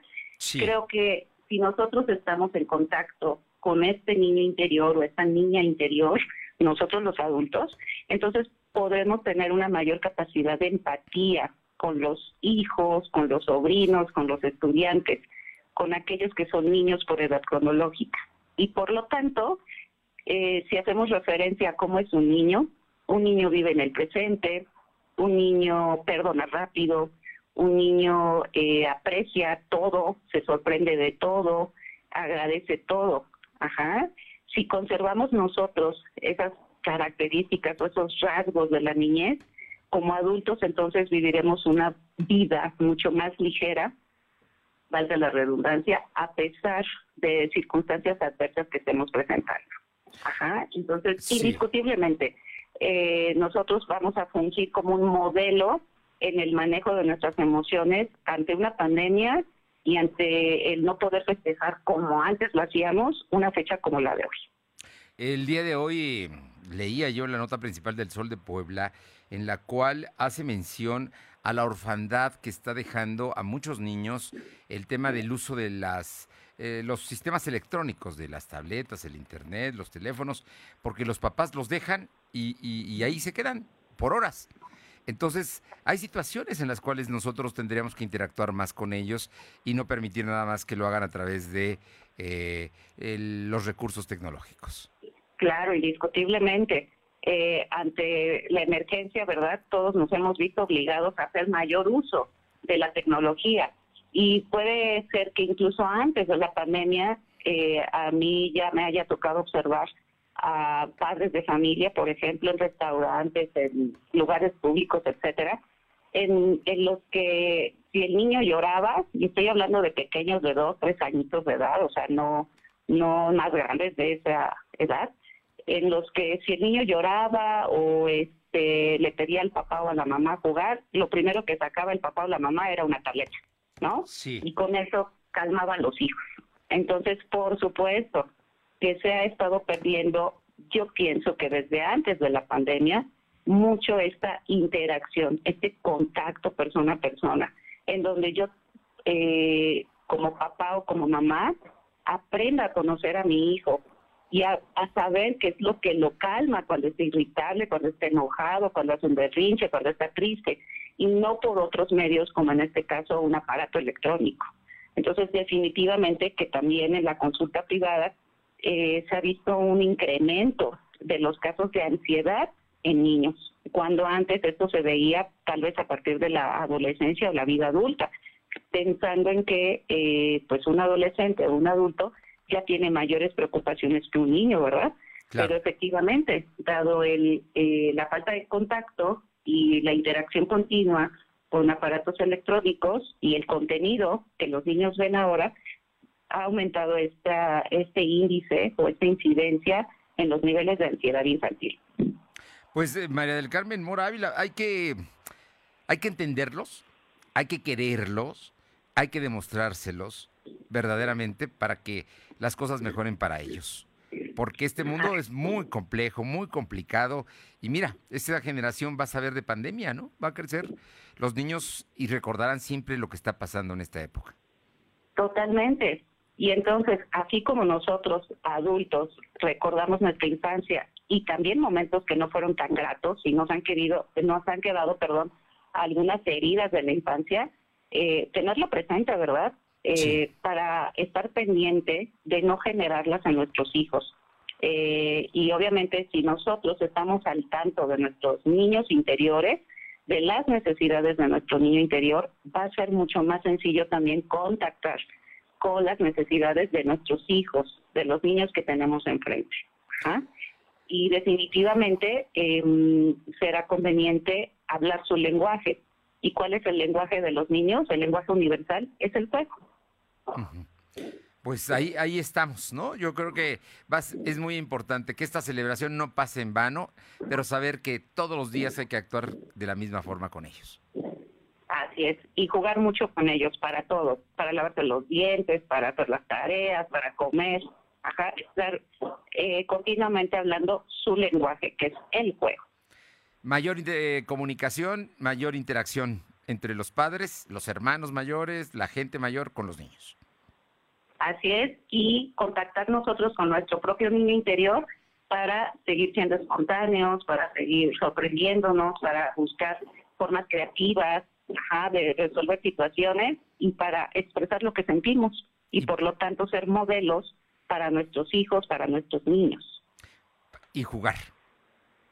Creo que si nosotros estamos en contacto con este niño interior o esta niña interior, nosotros los adultos, entonces podemos tener una mayor capacidad de empatía con los hijos, con los sobrinos, con los estudiantes, con aquellos que son niños por edad cronológica. Y por lo tanto, eh, si hacemos referencia a cómo es un niño, un niño vive en el presente, un niño perdona rápido, un niño eh, aprecia todo, se sorprende de todo, agradece todo. Ajá. Si conservamos nosotros esas características o esos rasgos de la niñez, como adultos entonces viviremos una vida mucho más ligera, valga la redundancia, a pesar de circunstancias adversas que estemos presentando. Ajá, entonces indiscutiblemente eh, nosotros vamos a fungir como un modelo en el manejo de nuestras emociones ante una pandemia y ante el no poder festejar como antes lo hacíamos una fecha como la de hoy. El día de hoy leía yo la nota principal del Sol de Puebla en la cual hace mención a la orfandad que está dejando a muchos niños el tema del uso de las eh, los sistemas electrónicos, de las tabletas, el internet, los teléfonos, porque los papás los dejan y ahí se quedan por horas. Entonces, hay situaciones en las cuales nosotros tendríamos que interactuar más con ellos y no permitir nada más que lo hagan a través de eh, los recursos tecnológicos. Claro, indiscutiblemente. Eh, ante la emergencia, ¿verdad? Todos nos hemos visto obligados a hacer mayor uso de la tecnología. Y puede ser que incluso antes de la pandemia, eh, a mí ya me haya tocado observar a padres de familia, por ejemplo, en restaurantes, en lugares públicos, etcétera, en, en los que si el niño lloraba, y estoy hablando de pequeños de dos, tres añitos de edad, o sea, no, no más grandes de esa edad, en los que si el niño lloraba o este le pedía al papá o a la mamá jugar, lo primero que sacaba el papá o la mamá era una tableta, ¿no? Sí. Y con eso calmaban los hijos. Entonces, por supuesto, que se ha estado perdiendo, yo pienso que desde antes de la pandemia, mucho esta interacción, este contacto persona a persona, en donde yo, eh, como papá o como mamá, aprenda a conocer a mi hijo y a, saber qué es lo que lo calma cuando está irritable, cuando está enojado, cuando hace un berrinche, cuando está triste, y no por otros medios como en este caso un aparato electrónico. Entonces, definitivamente que también en la consulta privada eh, se ha visto un incremento de los casos de ansiedad en niños, cuando antes esto se veía tal vez a partir de la adolescencia o la vida adulta, pensando en que eh, pues un adolescente o un adulto ya tiene mayores preocupaciones que un niño, ¿verdad? Pero efectivamente, dado el, eh, la falta de contacto y la interacción continua con aparatos electrónicos y el contenido que los niños ven ahora, ha aumentado esta, este índice o esta incidencia en los niveles de ansiedad infantil. Pues eh, María del Carmen Mora Ávila, hay que, hay que entenderlos, hay que quererlos, hay que demostrárselos verdaderamente para que las cosas mejoren para ellos. Porque este mundo es muy complejo, muy complicado. Y mira, esta generación va a saber de pandemia, ¿no? Va a crecer los niños y recordarán siempre lo que está pasando en esta época. Totalmente. Y entonces, así como nosotros, adultos, recordamos nuestra infancia y también momentos que no fueron tan gratos y nos han querido, nos han quedado, perdón, algunas heridas de la infancia, eh, tenerlo presente, ¿verdad? Eh, para estar pendiente de no generarlas en nuestros hijos. Eh, y obviamente si nosotros estamos al tanto de nuestros niños interiores, de las necesidades de nuestro niño interior, va a ser mucho más sencillo también contactar con las necesidades de nuestros hijos, de los niños que tenemos enfrente. ¿ah? Y definitivamente em, será conveniente hablar su lenguaje. ¿Y cuál es el lenguaje de los niños? El lenguaje universal es el juego. Pues ahí, ahí estamos, ¿no? Yo creo que es muy importante que esta celebración no pase en vano, pero saber que todos los días hay que actuar de la misma forma con ellos. Así es, y jugar mucho con ellos para todo, para lavarte los dientes, para hacer las tareas, para comer, ajá, estar eh, continuamente hablando su lenguaje, que es el juego. Mayor eh, comunicación, mayor interacción entre los padres, los hermanos mayores, la gente mayor con los niños. Así es, y contactar nosotros con nuestro propio niño interior para seguir siendo espontáneos, para seguir sorprendiéndonos, para buscar formas creativas de resolver situaciones y para expresar lo que sentimos y por lo tanto ser modelos para nuestros hijos, para nuestros niños. Y jugar.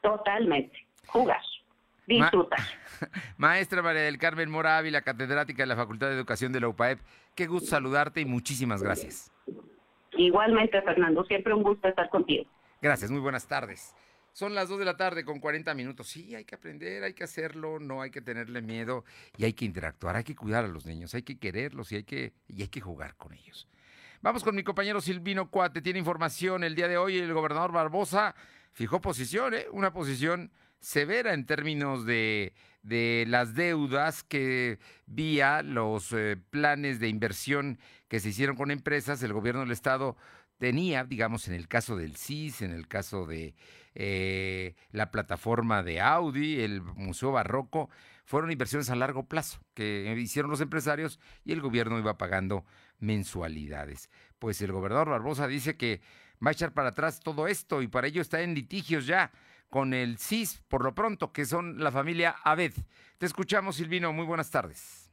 Totalmente, jugar. Disfrutar. Maestra María del Carmen Mora la catedrática de la Facultad de Educación de la UPAEP, qué gusto saludarte y muchísimas gracias. Igualmente, Fernando, siempre un gusto estar contigo. Gracias, muy buenas tardes. Son las 2 de la tarde con 40 minutos. Sí, hay que aprender, hay que hacerlo, no hay que tenerle miedo y hay que interactuar, hay que cuidar a los niños, hay que quererlos y hay que, y hay que jugar con ellos. Vamos con mi compañero Silvino Cuate, tiene información el día de hoy. El gobernador Barbosa fijó posición, ¿eh? una posición severa en términos de, de las deudas que vía los eh, planes de inversión que se hicieron con empresas, el gobierno del estado tenía, digamos, en el caso del CIS, en el caso de eh, la plataforma de Audi, el Museo Barroco, fueron inversiones a largo plazo que hicieron los empresarios y el gobierno iba pagando mensualidades. Pues el gobernador Barbosa dice que va a echar para atrás todo esto y para ello está en litigios ya con el CIS, por lo pronto, que son la familia Abed. Te escuchamos, Silvino. Muy buenas tardes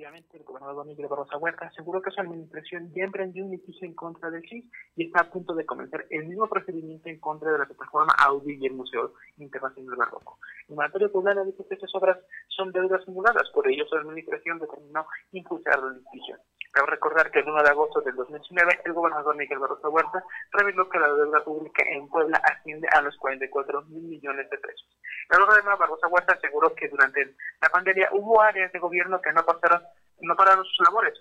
efectivamente, el gobernador Miguel Barrosa Huerta aseguró que su administración ya emprendió un litigio en contra del CIS y está a punto de comenzar el mismo procedimiento en contra de la plataforma Audi y el Museo Internacional Barroco. El mandatario poblano dijo que estas obras son deudas simuladas, por ello su administración determinó impulsar litigio. Cabe recordar que el 1 de agosto del 2019 el gobernador Miguel Barrosa Huerta reveló que la deuda pública en Puebla asciende a los 44 mil millones de pesos. El gobernador Barrosa Huerta aseguró que durante la pandemia hubo áreas de gobierno que no pasaron no pararon sus labores.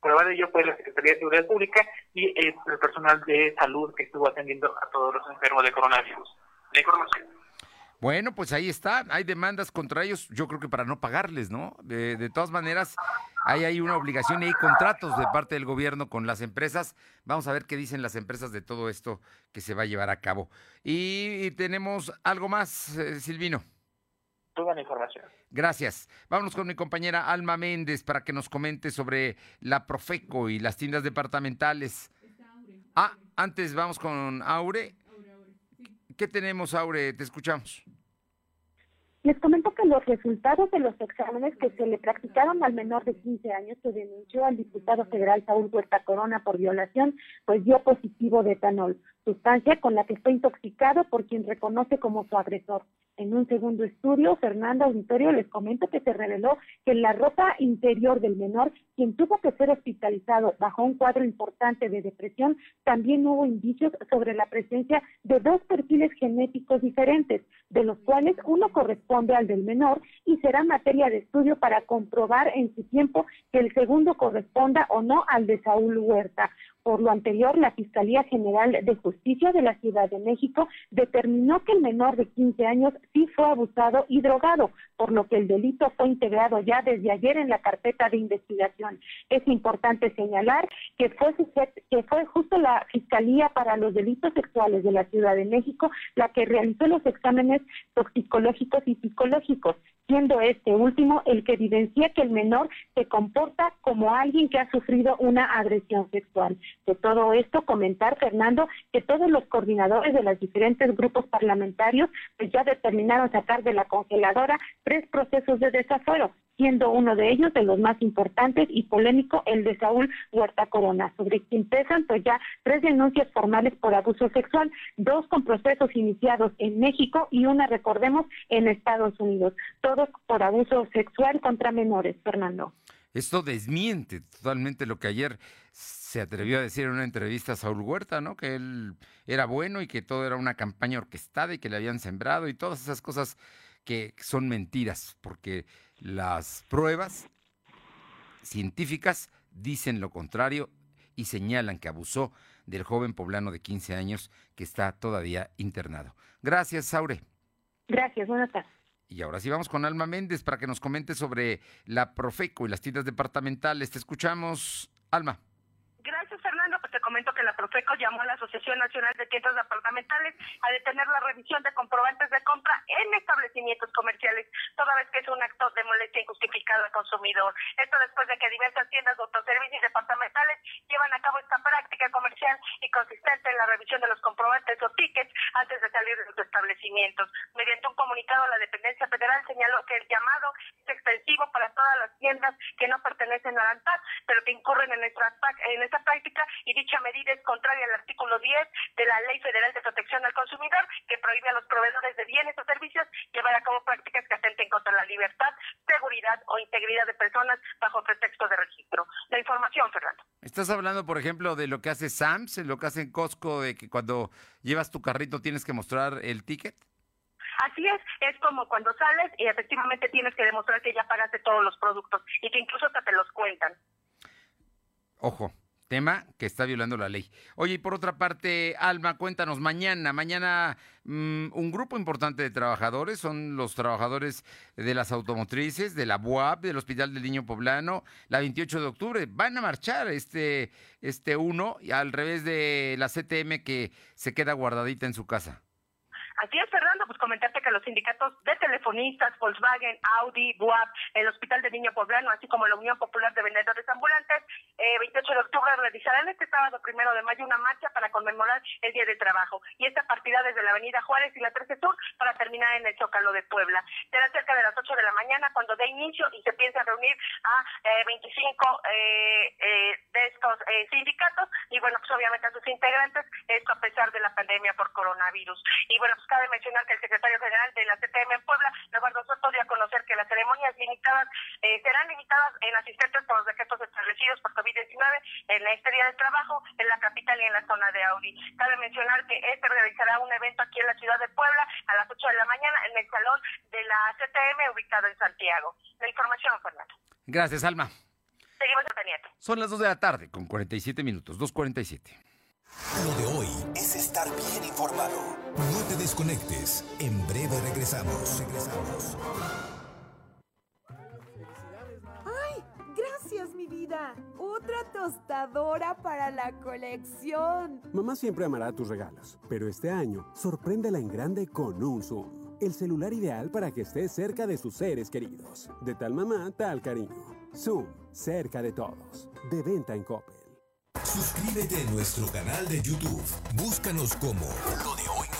Prueba de ello fue la Secretaría de Seguridad Pública y el personal de salud que estuvo atendiendo a todos los enfermos de coronavirus. La información. Bueno, pues ahí está, hay demandas contra ellos, yo creo que para no pagarles, ¿no? De, de todas maneras, hay, hay una obligación y hay contratos de parte del gobierno con las empresas. Vamos a ver qué dicen las empresas de todo esto que se va a llevar a cabo. Y, tenemos algo más, eh, Silvino. Toda la información. Gracias. Vámonos con mi compañera Alma Méndez para que nos comente sobre la Profeco y las tiendas departamentales. Ah, antes vamos con Aure. ¿Qué tenemos, Aure? Te escuchamos. Les comento que los resultados de los exámenes que se le practicaron al menor de 15 años que denunció al diputado federal Saúl Huerta Corona por violación, pues dio positivo de etanol, sustancia con la que fue intoxicado por quien reconoce como su agresor. En un segundo estudio, Fernanda Auditorio les comento que se reveló que en la ropa interior del menor, quien tuvo que ser hospitalizado bajo un cuadro importante de depresión, también hubo indicios sobre la presencia de dos perfiles genéticos diferentes, de los cuales uno corresponde al del menor y será materia de estudio para comprobar en su tiempo que el segundo corresponda o no al de Saúl Huerta. Por lo anterior, la Fiscalía General de Justicia de la Ciudad de México determinó que el menor de 15 años sí fue abusado y drogado, por lo que el delito fue integrado ya desde ayer en la carpeta de investigación. Es importante señalar que fue, que fue justo la Fiscalía para los Delitos Sexuales de la Ciudad de México la que realizó los exámenes toxicológicos y psicológicos siendo este último el que evidencia que el menor se comporta como alguien que ha sufrido una agresión sexual. De todo esto, comentar, Fernando, que todos los coordinadores de los diferentes grupos parlamentarios pues ya determinaron sacar de la congeladora tres procesos de desafuero, siendo uno de ellos de los más importantes y polémico el de Saúl Huerta Corona, sobre quien pesan pues ya tres denuncias formales por abuso sexual, dos con procesos iniciados en México y una, recordemos, en Estados Unidos, todos por abuso sexual contra menores, Fernando. Esto desmiente totalmente lo que ayer se atrevió a decir en una entrevista a Saúl Huerta, ¿no? Que él era bueno y que todo era una campaña orquestada y que le habían sembrado y todas esas cosas que son mentiras, porque las pruebas científicas dicen lo contrario y señalan que abusó del joven poblano de 15 años que está todavía internado. Gracias, Saure. Gracias, buenas tardes. Y ahora sí vamos con Alma Méndez para que nos comente sobre la Profeco y las tiendas departamentales. Te escuchamos, Alma. Gracias, Fernando. Comento que la Profeco llamó a la Asociación Nacional de Tiendas Departamentales a detener la revisión de comprobantes de compra en establecimientos comerciales, toda vez que es un acto de molestia injustificada al consumidor. Esto después de que diversas tiendas de autoservicios departamentales llevan a cabo esta práctica comercial y consistente en la revisión de los comprobantes o tickets antes de salir de los establecimientos. Mediante un comunicado, la dependencia federal señaló que el llamado es extensivo para todas las tiendas que no pertenecen a la ANTAD, pero que incurren en esta, en esta práctica y dicha medida es contraria al artículo 10 de la Ley Federal de Protección al Consumidor, que prohíbe a los proveedores de bienes o servicios llevar a cabo prácticas que atenten contra la libertad, seguridad o integridad de personas bajo pretexto de registro. La información, Fernando. Estás hablando, por ejemplo, de lo que hace Sams, lo que hace en Costco, de que cuando llevas tu carrito tienes que mostrar el ticket. Así es, es como cuando sales y efectivamente tienes que demostrar que ya pagaste todos los productos y que incluso hasta te los cuentan. Ojo, tema que está violando la ley. Oye, y por otra parte, Alma, cuéntanos, mañana, mañana mm, un grupo importante de trabajadores, son los trabajadores de las automotrices, de la BUAP, del Hospital del Niño Poblano, la 28 de octubre, van a marchar este, este uno, al revés de la CTM que se queda guardadita en su casa. Así es, Fernando, pues comentarte que los sindicatos de telefonistas, Volkswagen, Audi, BUAP, el Hospital de Niño Poblano, así como la Unión Popular de Vendedores Ambulantes, eh, 28 de octubre realizarán este sábado primero de mayo una marcha para conmemorar el Día de Trabajo. Y esta partida desde la Avenida Juárez y la 13 Sur para terminar en el Zócalo de Puebla. Será cerca de las 8 de la mañana cuando dé inicio y se piensa reunir a eh, 25 eh, eh, de estos eh, sindicatos y bueno, pues obviamente a sus integrantes, esto a pesar de la pandemia por coronavirus. Y bueno, pues cabe mencionar que el secretario general de la CTM en Puebla, Eduardo Soto, dio a conocer que las ceremonias limitadas eh, serán limitadas en asistentes por los decretos establecidos por COVID-19 en este día de trabajo en la capital y en la zona de Audi. Cabe mencionar que este realizará un evento aquí en la ciudad de Puebla a las 8 de la mañana en el salón de la CTM ubicado en Santiago. La información, Fernando. Gracias, Alma. Seguimos en pendiente. Son las 2 de la tarde con 47 minutos, 2.47. Lo de hoy es estar bien informado. Desconectes. En breve regresamos. Regresamos. ¡Ay! Gracias, mi vida. Otra tostadora para la colección. Mamá siempre amará tus regalos, pero este año sorpréndela en grande con un Zoom. El celular ideal para que estés cerca de sus seres queridos. De tal mamá, tal cariño. Zoom, cerca de todos. De venta en Coppel. Suscríbete a nuestro canal de YouTube. Búscanos como Lo de Hoy.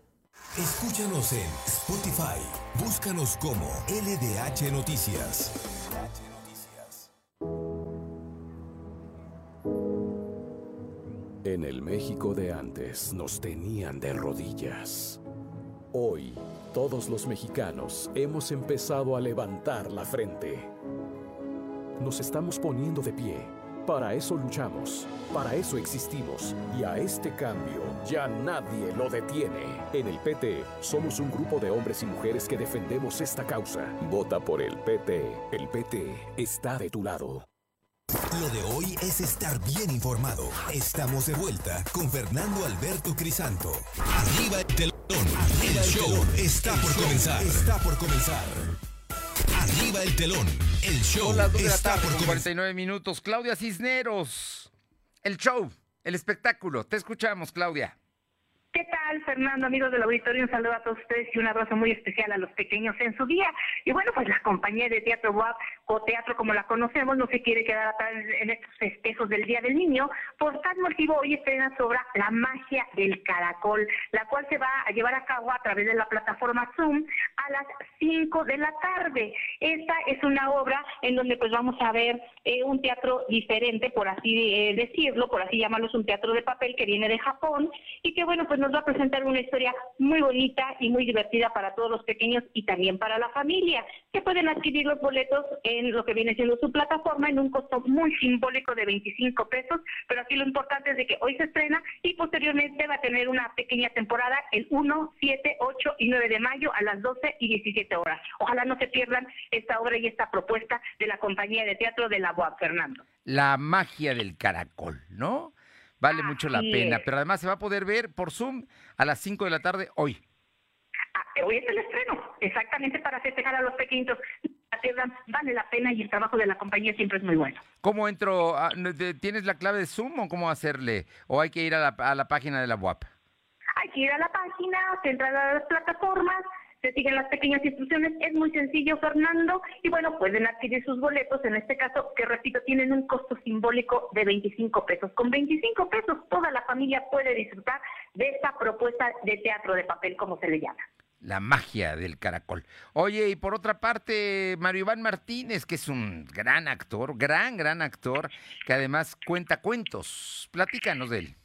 Escúchanos en Spotify. Búscanos como LDH Noticias. En el México de antes nos tenían de rodillas. Hoy, todos los mexicanos hemos empezado a levantar la frente. Nos estamos poniendo de pie. Para eso luchamos, para eso existimos y a este cambio ya nadie lo detiene. En el PT somos un grupo de hombres y mujeres que defendemos esta causa. Vota por el PT. El PT está de tu lado. Lo de hoy es estar bien informado. Estamos de vuelta con Fernando Alberto Crisanto. Arriba el telón. El show está por comenzar. Está por comenzar. Arriba el telón. El show Son las 2 de la está tarde por con comenzar. 49 minutos. Claudia Cisneros. El show, el espectáculo. Te escuchamos, Claudia. ¿Qué tal, Fernando, amigos del auditorio? Un saludo a todos ustedes y un abrazo muy especial a los pequeños en su día. Y bueno, pues la compañía de Teatro WAP o Teatro como la conocemos no se quiere quedar atrás en estos festejos del Día del Niño. Por tal motivo, hoy estrena su obra La magia del caracol, la cual se va a llevar a cabo a través de la plataforma Zoom a las 5 de la tarde. Esta es una obra en donde pues vamos a ver eh, un teatro diferente, por así eh, decirlo, por así llamarlo, es un teatro de papel que viene de Japón y que bueno, pues nos va a presentar una historia muy bonita y muy divertida para todos los pequeños y también para la familia, que pueden adquirir los boletos en lo que viene siendo su plataforma en un costo muy simbólico de 25 pesos, pero aquí lo importante es de que hoy se estrena y posteriormente va a tener una pequeña temporada el 1, 7, 8 y 9 de mayo a las 12 y 17 horas. Ojalá no se pierdan esta obra y esta propuesta de la compañía de teatro de la UAP, Fernando. La magia del caracol, ¿no? Vale mucho la pena, pero además se va a poder ver por Zoom a las 5 de la tarde hoy. Ah, hoy es el estreno, exactamente para festejar a los pequeñitos. Vale la pena y el trabajo de la compañía siempre es muy bueno. ¿Cómo entro? ¿Tienes la clave de Zoom o cómo hacerle? ¿O hay que ir a la, a la página de la UAP? Hay que ir a la página, se entra a las plataformas, se siguen las pequeñas instrucciones. Es muy sencillo, Fernando. Y bueno, pueden adquirir sus boletos, en este caso, que repito, tienen un costo simbólico de 25 pesos. Con 25 pesos toda la familia puede disfrutar de esta propuesta de teatro de papel, como se le llama. La magia del caracol. Oye, y por otra parte, Mario Iván Martínez, que es un gran actor, gran, gran actor, que además cuenta cuentos. Platícanos de él.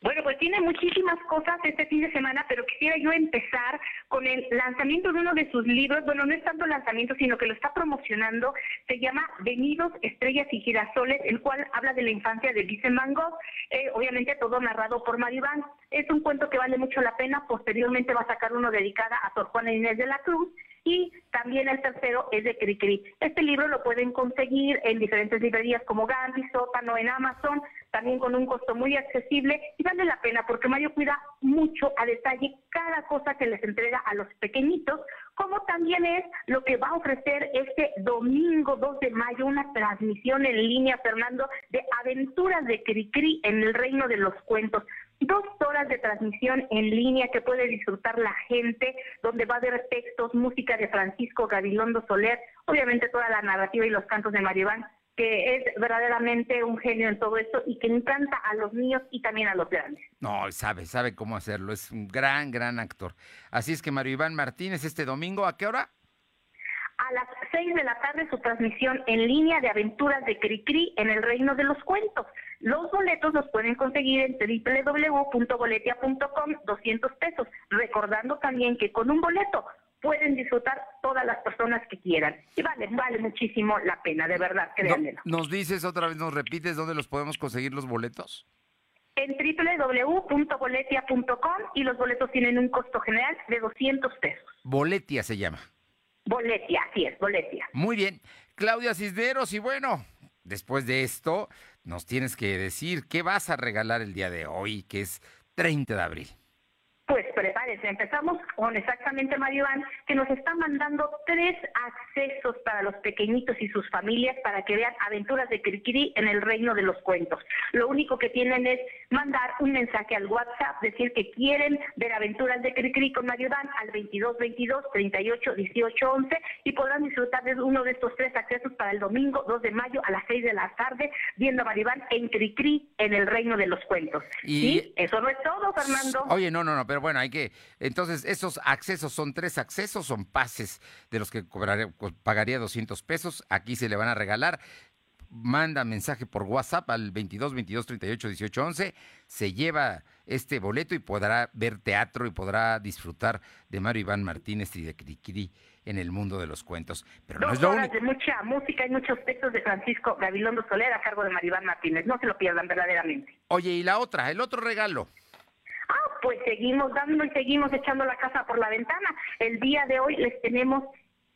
Bueno, pues tiene muchísimas cosas este fin de semana, pero quisiera yo empezar con el lanzamiento de uno de sus libros. Bueno, no es tanto lanzamiento, sino que lo está promocionando. Se llama Venidos, Estrellas y Girasoles, el cual habla de la infancia de Vincent Van Gogh, eh, obviamente todo narrado por Maribán. Es un cuento que vale mucho la pena. Posteriormente va a sacar uno dedicado a Sor Juana Inés de la Cruz y también el tercero es de Cricri. Este libro lo pueden conseguir en diferentes librerías como Gandhi, Sótano, en Amazon, también con un costo muy accesible y vale la pena porque Mario cuida mucho a detalle cada cosa que les entrega a los pequeñitos, como también es lo que va a ofrecer este domingo 2 de mayo, una transmisión en línea, Fernando, de aventuras de Cricri en el reino de los cuentos. Dos horas de transmisión en línea que puede disfrutar la gente, donde va a haber textos, música de Francisco Gabilondo Soler, obviamente toda la narrativa y los cantos de Maribán, que es verdaderamente un genio en todo esto y que encanta a los niños y también a los grandes. No, sabe, sabe cómo hacerlo, es un gran, gran actor. Así es que Mario Iván Martínez este domingo, ¿a qué hora? a las 6 de la tarde su transmisión en línea de aventuras de Cricri en el Reino de los Cuentos. Los boletos los pueden conseguir en www.boletia.com 200 pesos, recordando también que con un boleto pueden disfrutar todas las personas que quieran. Y vale, vale muchísimo la pena, de verdad, créanmelo. ¿Nos dices otra vez, nos repites dónde los podemos conseguir los boletos? En www.boletia.com y los boletos tienen un costo general de 200 pesos. Boletia se llama. Boletia, así es, Boletia. Muy bien. Claudia Cisneros, y bueno, después de esto, nos tienes que decir qué vas a regalar el día de hoy, que es 30 de abril. Pues empezamos con exactamente Mario Iván, que nos está mandando tres accesos para los pequeñitos y sus familias para que vean aventuras de Kirikiri en el reino de los cuentos. Lo único que tienen es mandar un mensaje al WhatsApp, decir que quieren ver aventuras de Kirikiri con Mario Iván al 22 22 38 18 11 y podrán disfrutar de uno de estos tres accesos para el domingo 2 de mayo a las 6 de la tarde viendo a Mario Iván en Kirikiri en el reino de los cuentos. Y eso no es todo, Fernando. Oye, no, no, no, pero bueno, hay que. Entonces, esos accesos son tres accesos, son pases de los que pagaría 200 pesos. Aquí se le van a regalar. Manda mensaje por WhatsApp al 22 22 38 18 11. Se lleva este boleto y podrá ver teatro y podrá disfrutar de Mario Iván Martínez y de Cricri en el mundo de los cuentos. Pero no es lo único. de mucha música y muchos textos de Francisco Gabilondo Soler a cargo de Mario Iván Martínez. No se lo pierdan verdaderamente. Oye, y la otra, el otro regalo. Pues seguimos dando y seguimos echando la casa por la ventana. El día de hoy les tenemos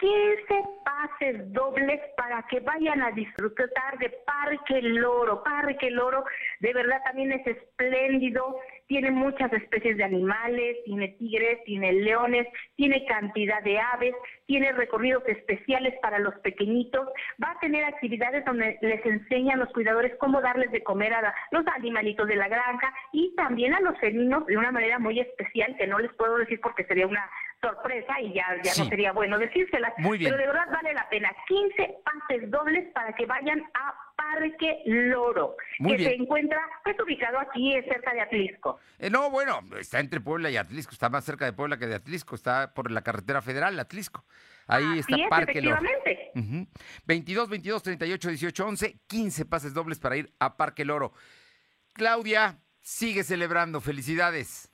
15 pases dobles para que vayan a disfrutar de Parque Loro. Parque Loro de verdad también es espléndido, tiene muchas especies de animales, tiene tigres, tiene leones, tiene cantidad de aves, tiene recorridos especiales para los pequeñitos, va a tener actividades donde les enseñan los cuidadores cómo darles de comer a los animalitos de la granja y también a los felinos de una manera muy especial que no les puedo decir porque sería una sorpresa y ya, ya Sí. no sería bueno decírselas. Muy bien. Pero de verdad vale la pena. 15 pases dobles para que vayan a Parque Loro, Muy que bien. se encuentra pues ubicado aquí eh, cerca de Atlisco. Eh, no, bueno, está entre Puebla y Atlisco, está más cerca de Puebla que de Atlisco, está por la carretera federal, Atlisco. Ahí está es, Parque Loro. efectivamente. Ujú. 22, 22, 38, 18, 11, 15 pases dobles para ir a Parque Loro. Claudia, sigue celebrando, felicidades.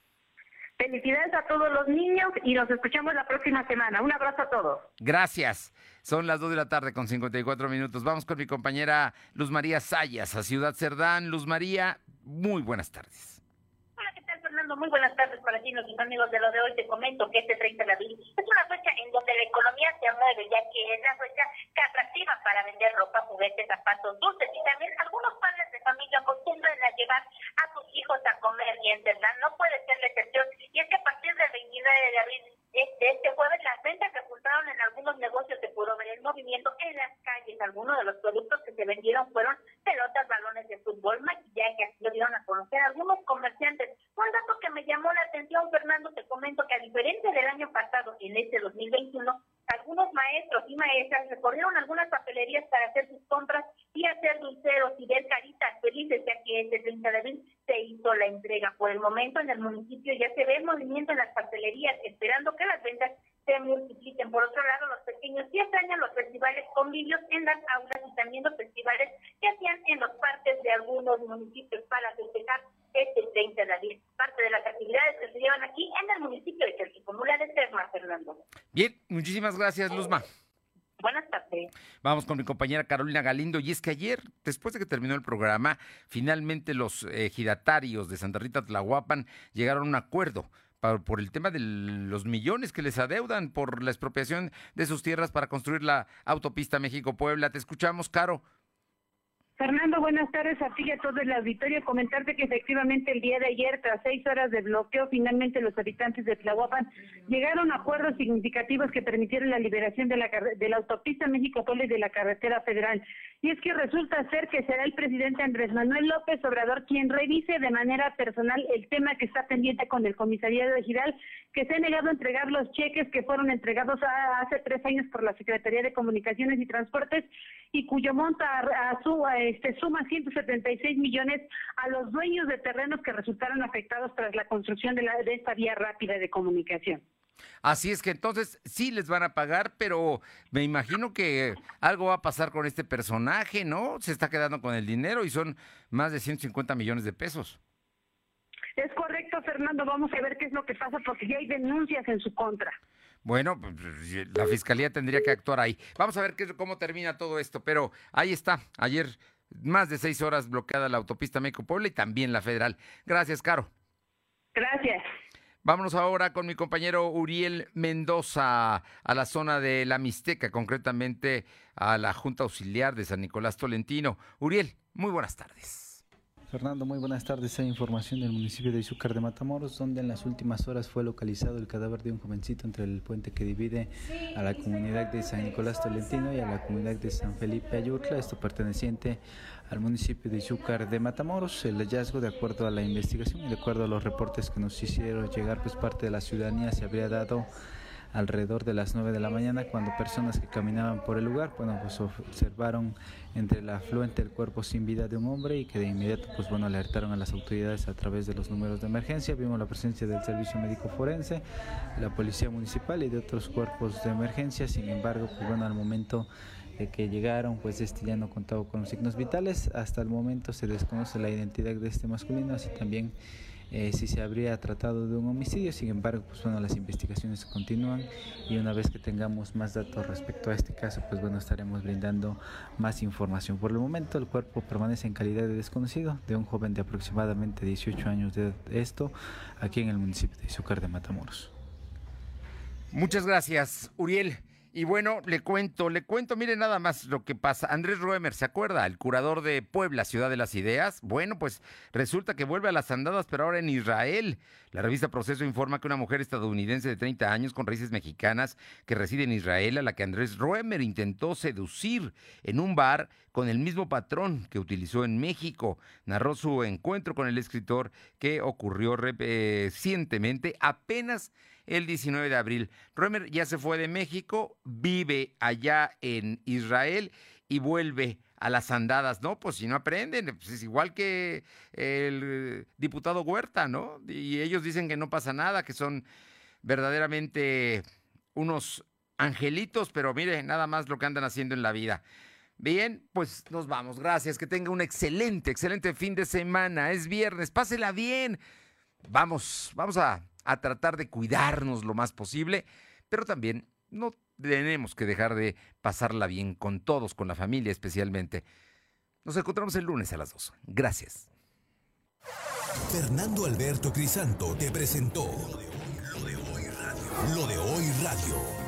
Felicidades a todos los niños y nos escuchamos la próxima semana. Un abrazo a todos. Gracias. Son las 2 de la tarde con 54 minutos. Vamos con mi compañera Luz María Sayas a Ciudad Cerdán. Luz María, muy buenas tardes. Muy buenas tardes para ti, nuestros amigos de lo de hoy. Te comento que este 30 de abril es una fecha en donde la economía se mueve, ya que es la fecha que atractiva para vender ropa, juguetes, zapatos, dulces y también algunos padres de familia acostumbran a llevar a sus hijos a comer y en verdad no puede ser la excepción. Y es que a partir del 29 de abril de este jueves las ventas se ajustaron en algunos negocios se pudo ver el movimiento en las calles. Algunos de los productos que se vendieron fueron pelotas, balones de fútbol, maquillaje, así lo dieron a conocer algunos comerciantes. Un dato que me llamó la atención, Fernando, te comento que a diferencia del año pasado, en este 2021, algunos maestros y maestras recorrieron algunas papelerías para hacer sus compras y hacer dulceros y ver caritas felices, ya que este 30 de abril se hizo la entrega. Por el momento en el municipio ya se ve el movimiento en las papelerías, esperando que las ventas se multipliquen. Por otro lado, los pequeños sí extrañan los festivales convivios en las aulas y también los festivales que hacían en los parques de algunos municipios para festejar este 30 de abril. Parte de las actividades que se llevan aquí en el municipio de Chalchicomula de Serma, Fernando. Bien, muchísimas gracias, Luzma. Buenas tardes. Vamos con mi compañera Carolina Galindo. Y es que ayer, después de que terminó el programa, finalmente los ejidatarios de Santa Rita Tlahuapan llegaron a un acuerdo por el tema de los millones que les adeudan por la expropiación de sus tierras para construir la autopista México-Puebla. Te escuchamos, Caro. Fernando, buenas tardes a ti y a todo el auditorio. Comentarte que efectivamente el día de ayer, tras seis horas de bloqueo, finalmente los habitantes de Tlahuapan llegaron a acuerdos significativos que permitieron la liberación de la, de la autopista México-Puebla y de la carretera federal. Y es que resulta ser que será el presidente Andrés Manuel López Obrador quien revise de manera personal el tema que está pendiente con el comisariado de Giral, que se ha negado a entregar los cheques que fueron entregados a- hace tres años por la Secretaría de Comunicaciones y Transportes y cuyo monto a, su, a este, suma 176 millones a los dueños de terrenos que resultaron afectados tras la construcción de, la, de esta vía rápida de comunicación. Así es que entonces sí les van a pagar, pero me imagino que algo va a pasar con este personaje, ¿no? Se está quedando con el dinero y son más de 150 millones de pesos. Es correcto, Fernando. Vamos a ver qué es lo que pasa porque ya hay denuncias en su contra. Bueno, pues, la fiscalía tendría que actuar ahí. Vamos a ver qué, cómo termina todo esto, pero ahí está. Ayer más de seis horas bloqueada la autopista México-Puebla y también la federal. Gracias, Caro. Gracias. Vámonos ahora con mi compañero Uriel Mendoza a la zona de la Mixteca, concretamente a la Junta Auxiliar de San Nicolás Tolentino. Uriel, muy buenas tardes. Fernando, muy buenas tardes. Hay información del municipio de Izúcar de Matamoros, donde en las últimas horas fue localizado el cadáver de un jovencito entre el puente que divide a la comunidad de San Nicolás Tolentino y a la comunidad de San Felipe Ayutla, esto perteneciente al municipio de Izúcar de Matamoros. El hallazgo, de acuerdo a la investigación y de acuerdo a los reportes que nos hicieron llegar, pues parte de la ciudadanía se habría dado alrededor de las 9 de la mañana cuando personas que caminaban por el lugar, bueno, pues observaron entre la afluente el cuerpo sin vida de un hombre y que de inmediato, pues bueno, alertaron a las autoridades a través de los números de emergencia. Vimos la presencia del Servicio Médico Forense, la Policía Municipal y de otros cuerpos de emergencia. Sin embargo, pues bueno, al momento de que llegaron, pues este ya no contaba con los signos vitales. Hasta el momento se desconoce la identidad de este masculino, así también eh, si se habría tratado de un homicidio. Sin embargo, pues bueno, las investigaciones continúan y una vez que tengamos más datos respecto a este caso, pues bueno, estaremos brindando más información. Por el momento, el cuerpo permanece en calidad de desconocido de un joven de aproximadamente 18 años de edad. Esto aquí en el municipio de Izúcar de Matamoros. Muchas gracias, Uriel. Y bueno, le cuento, le cuento, mire nada más lo que pasa. Andrés Roemer, ¿se acuerda? El curador de Puebla, Ciudad de las Ideas. Bueno, pues resulta que vuelve a las andadas, pero ahora en Israel. La revista Proceso informa que una mujer estadounidense de 30 años con raíces mexicanas que reside en Israel, a la que Andrés Roemer intentó seducir en un bar con el mismo patrón que utilizó en México. Narró su encuentro con el escritor que ocurrió recientemente, apenas el 19 de abril. Roemer ya se fue de México, vive allá en Israel y vuelve a las andadas, ¿no? Pues si no aprenden, pues es igual que el diputado Huerta, ¿no? Y ellos dicen que no pasa nada, que son verdaderamente unos angelitos, pero mire, nada más lo que andan haciendo en la vida. Bien, pues nos vamos. Gracias. Que tenga un excelente, excelente fin de semana. Es viernes. Pásela bien. Vamos, vamos a, a tratar de cuidarnos lo más posible, pero también no tenemos que dejar de pasarla bien con todos, con la familia especialmente. Nos encontramos el lunes a las 2. Gracias. Fernando Alberto Crisanto te presentó Lo de hoy radio. Lo de hoy radio.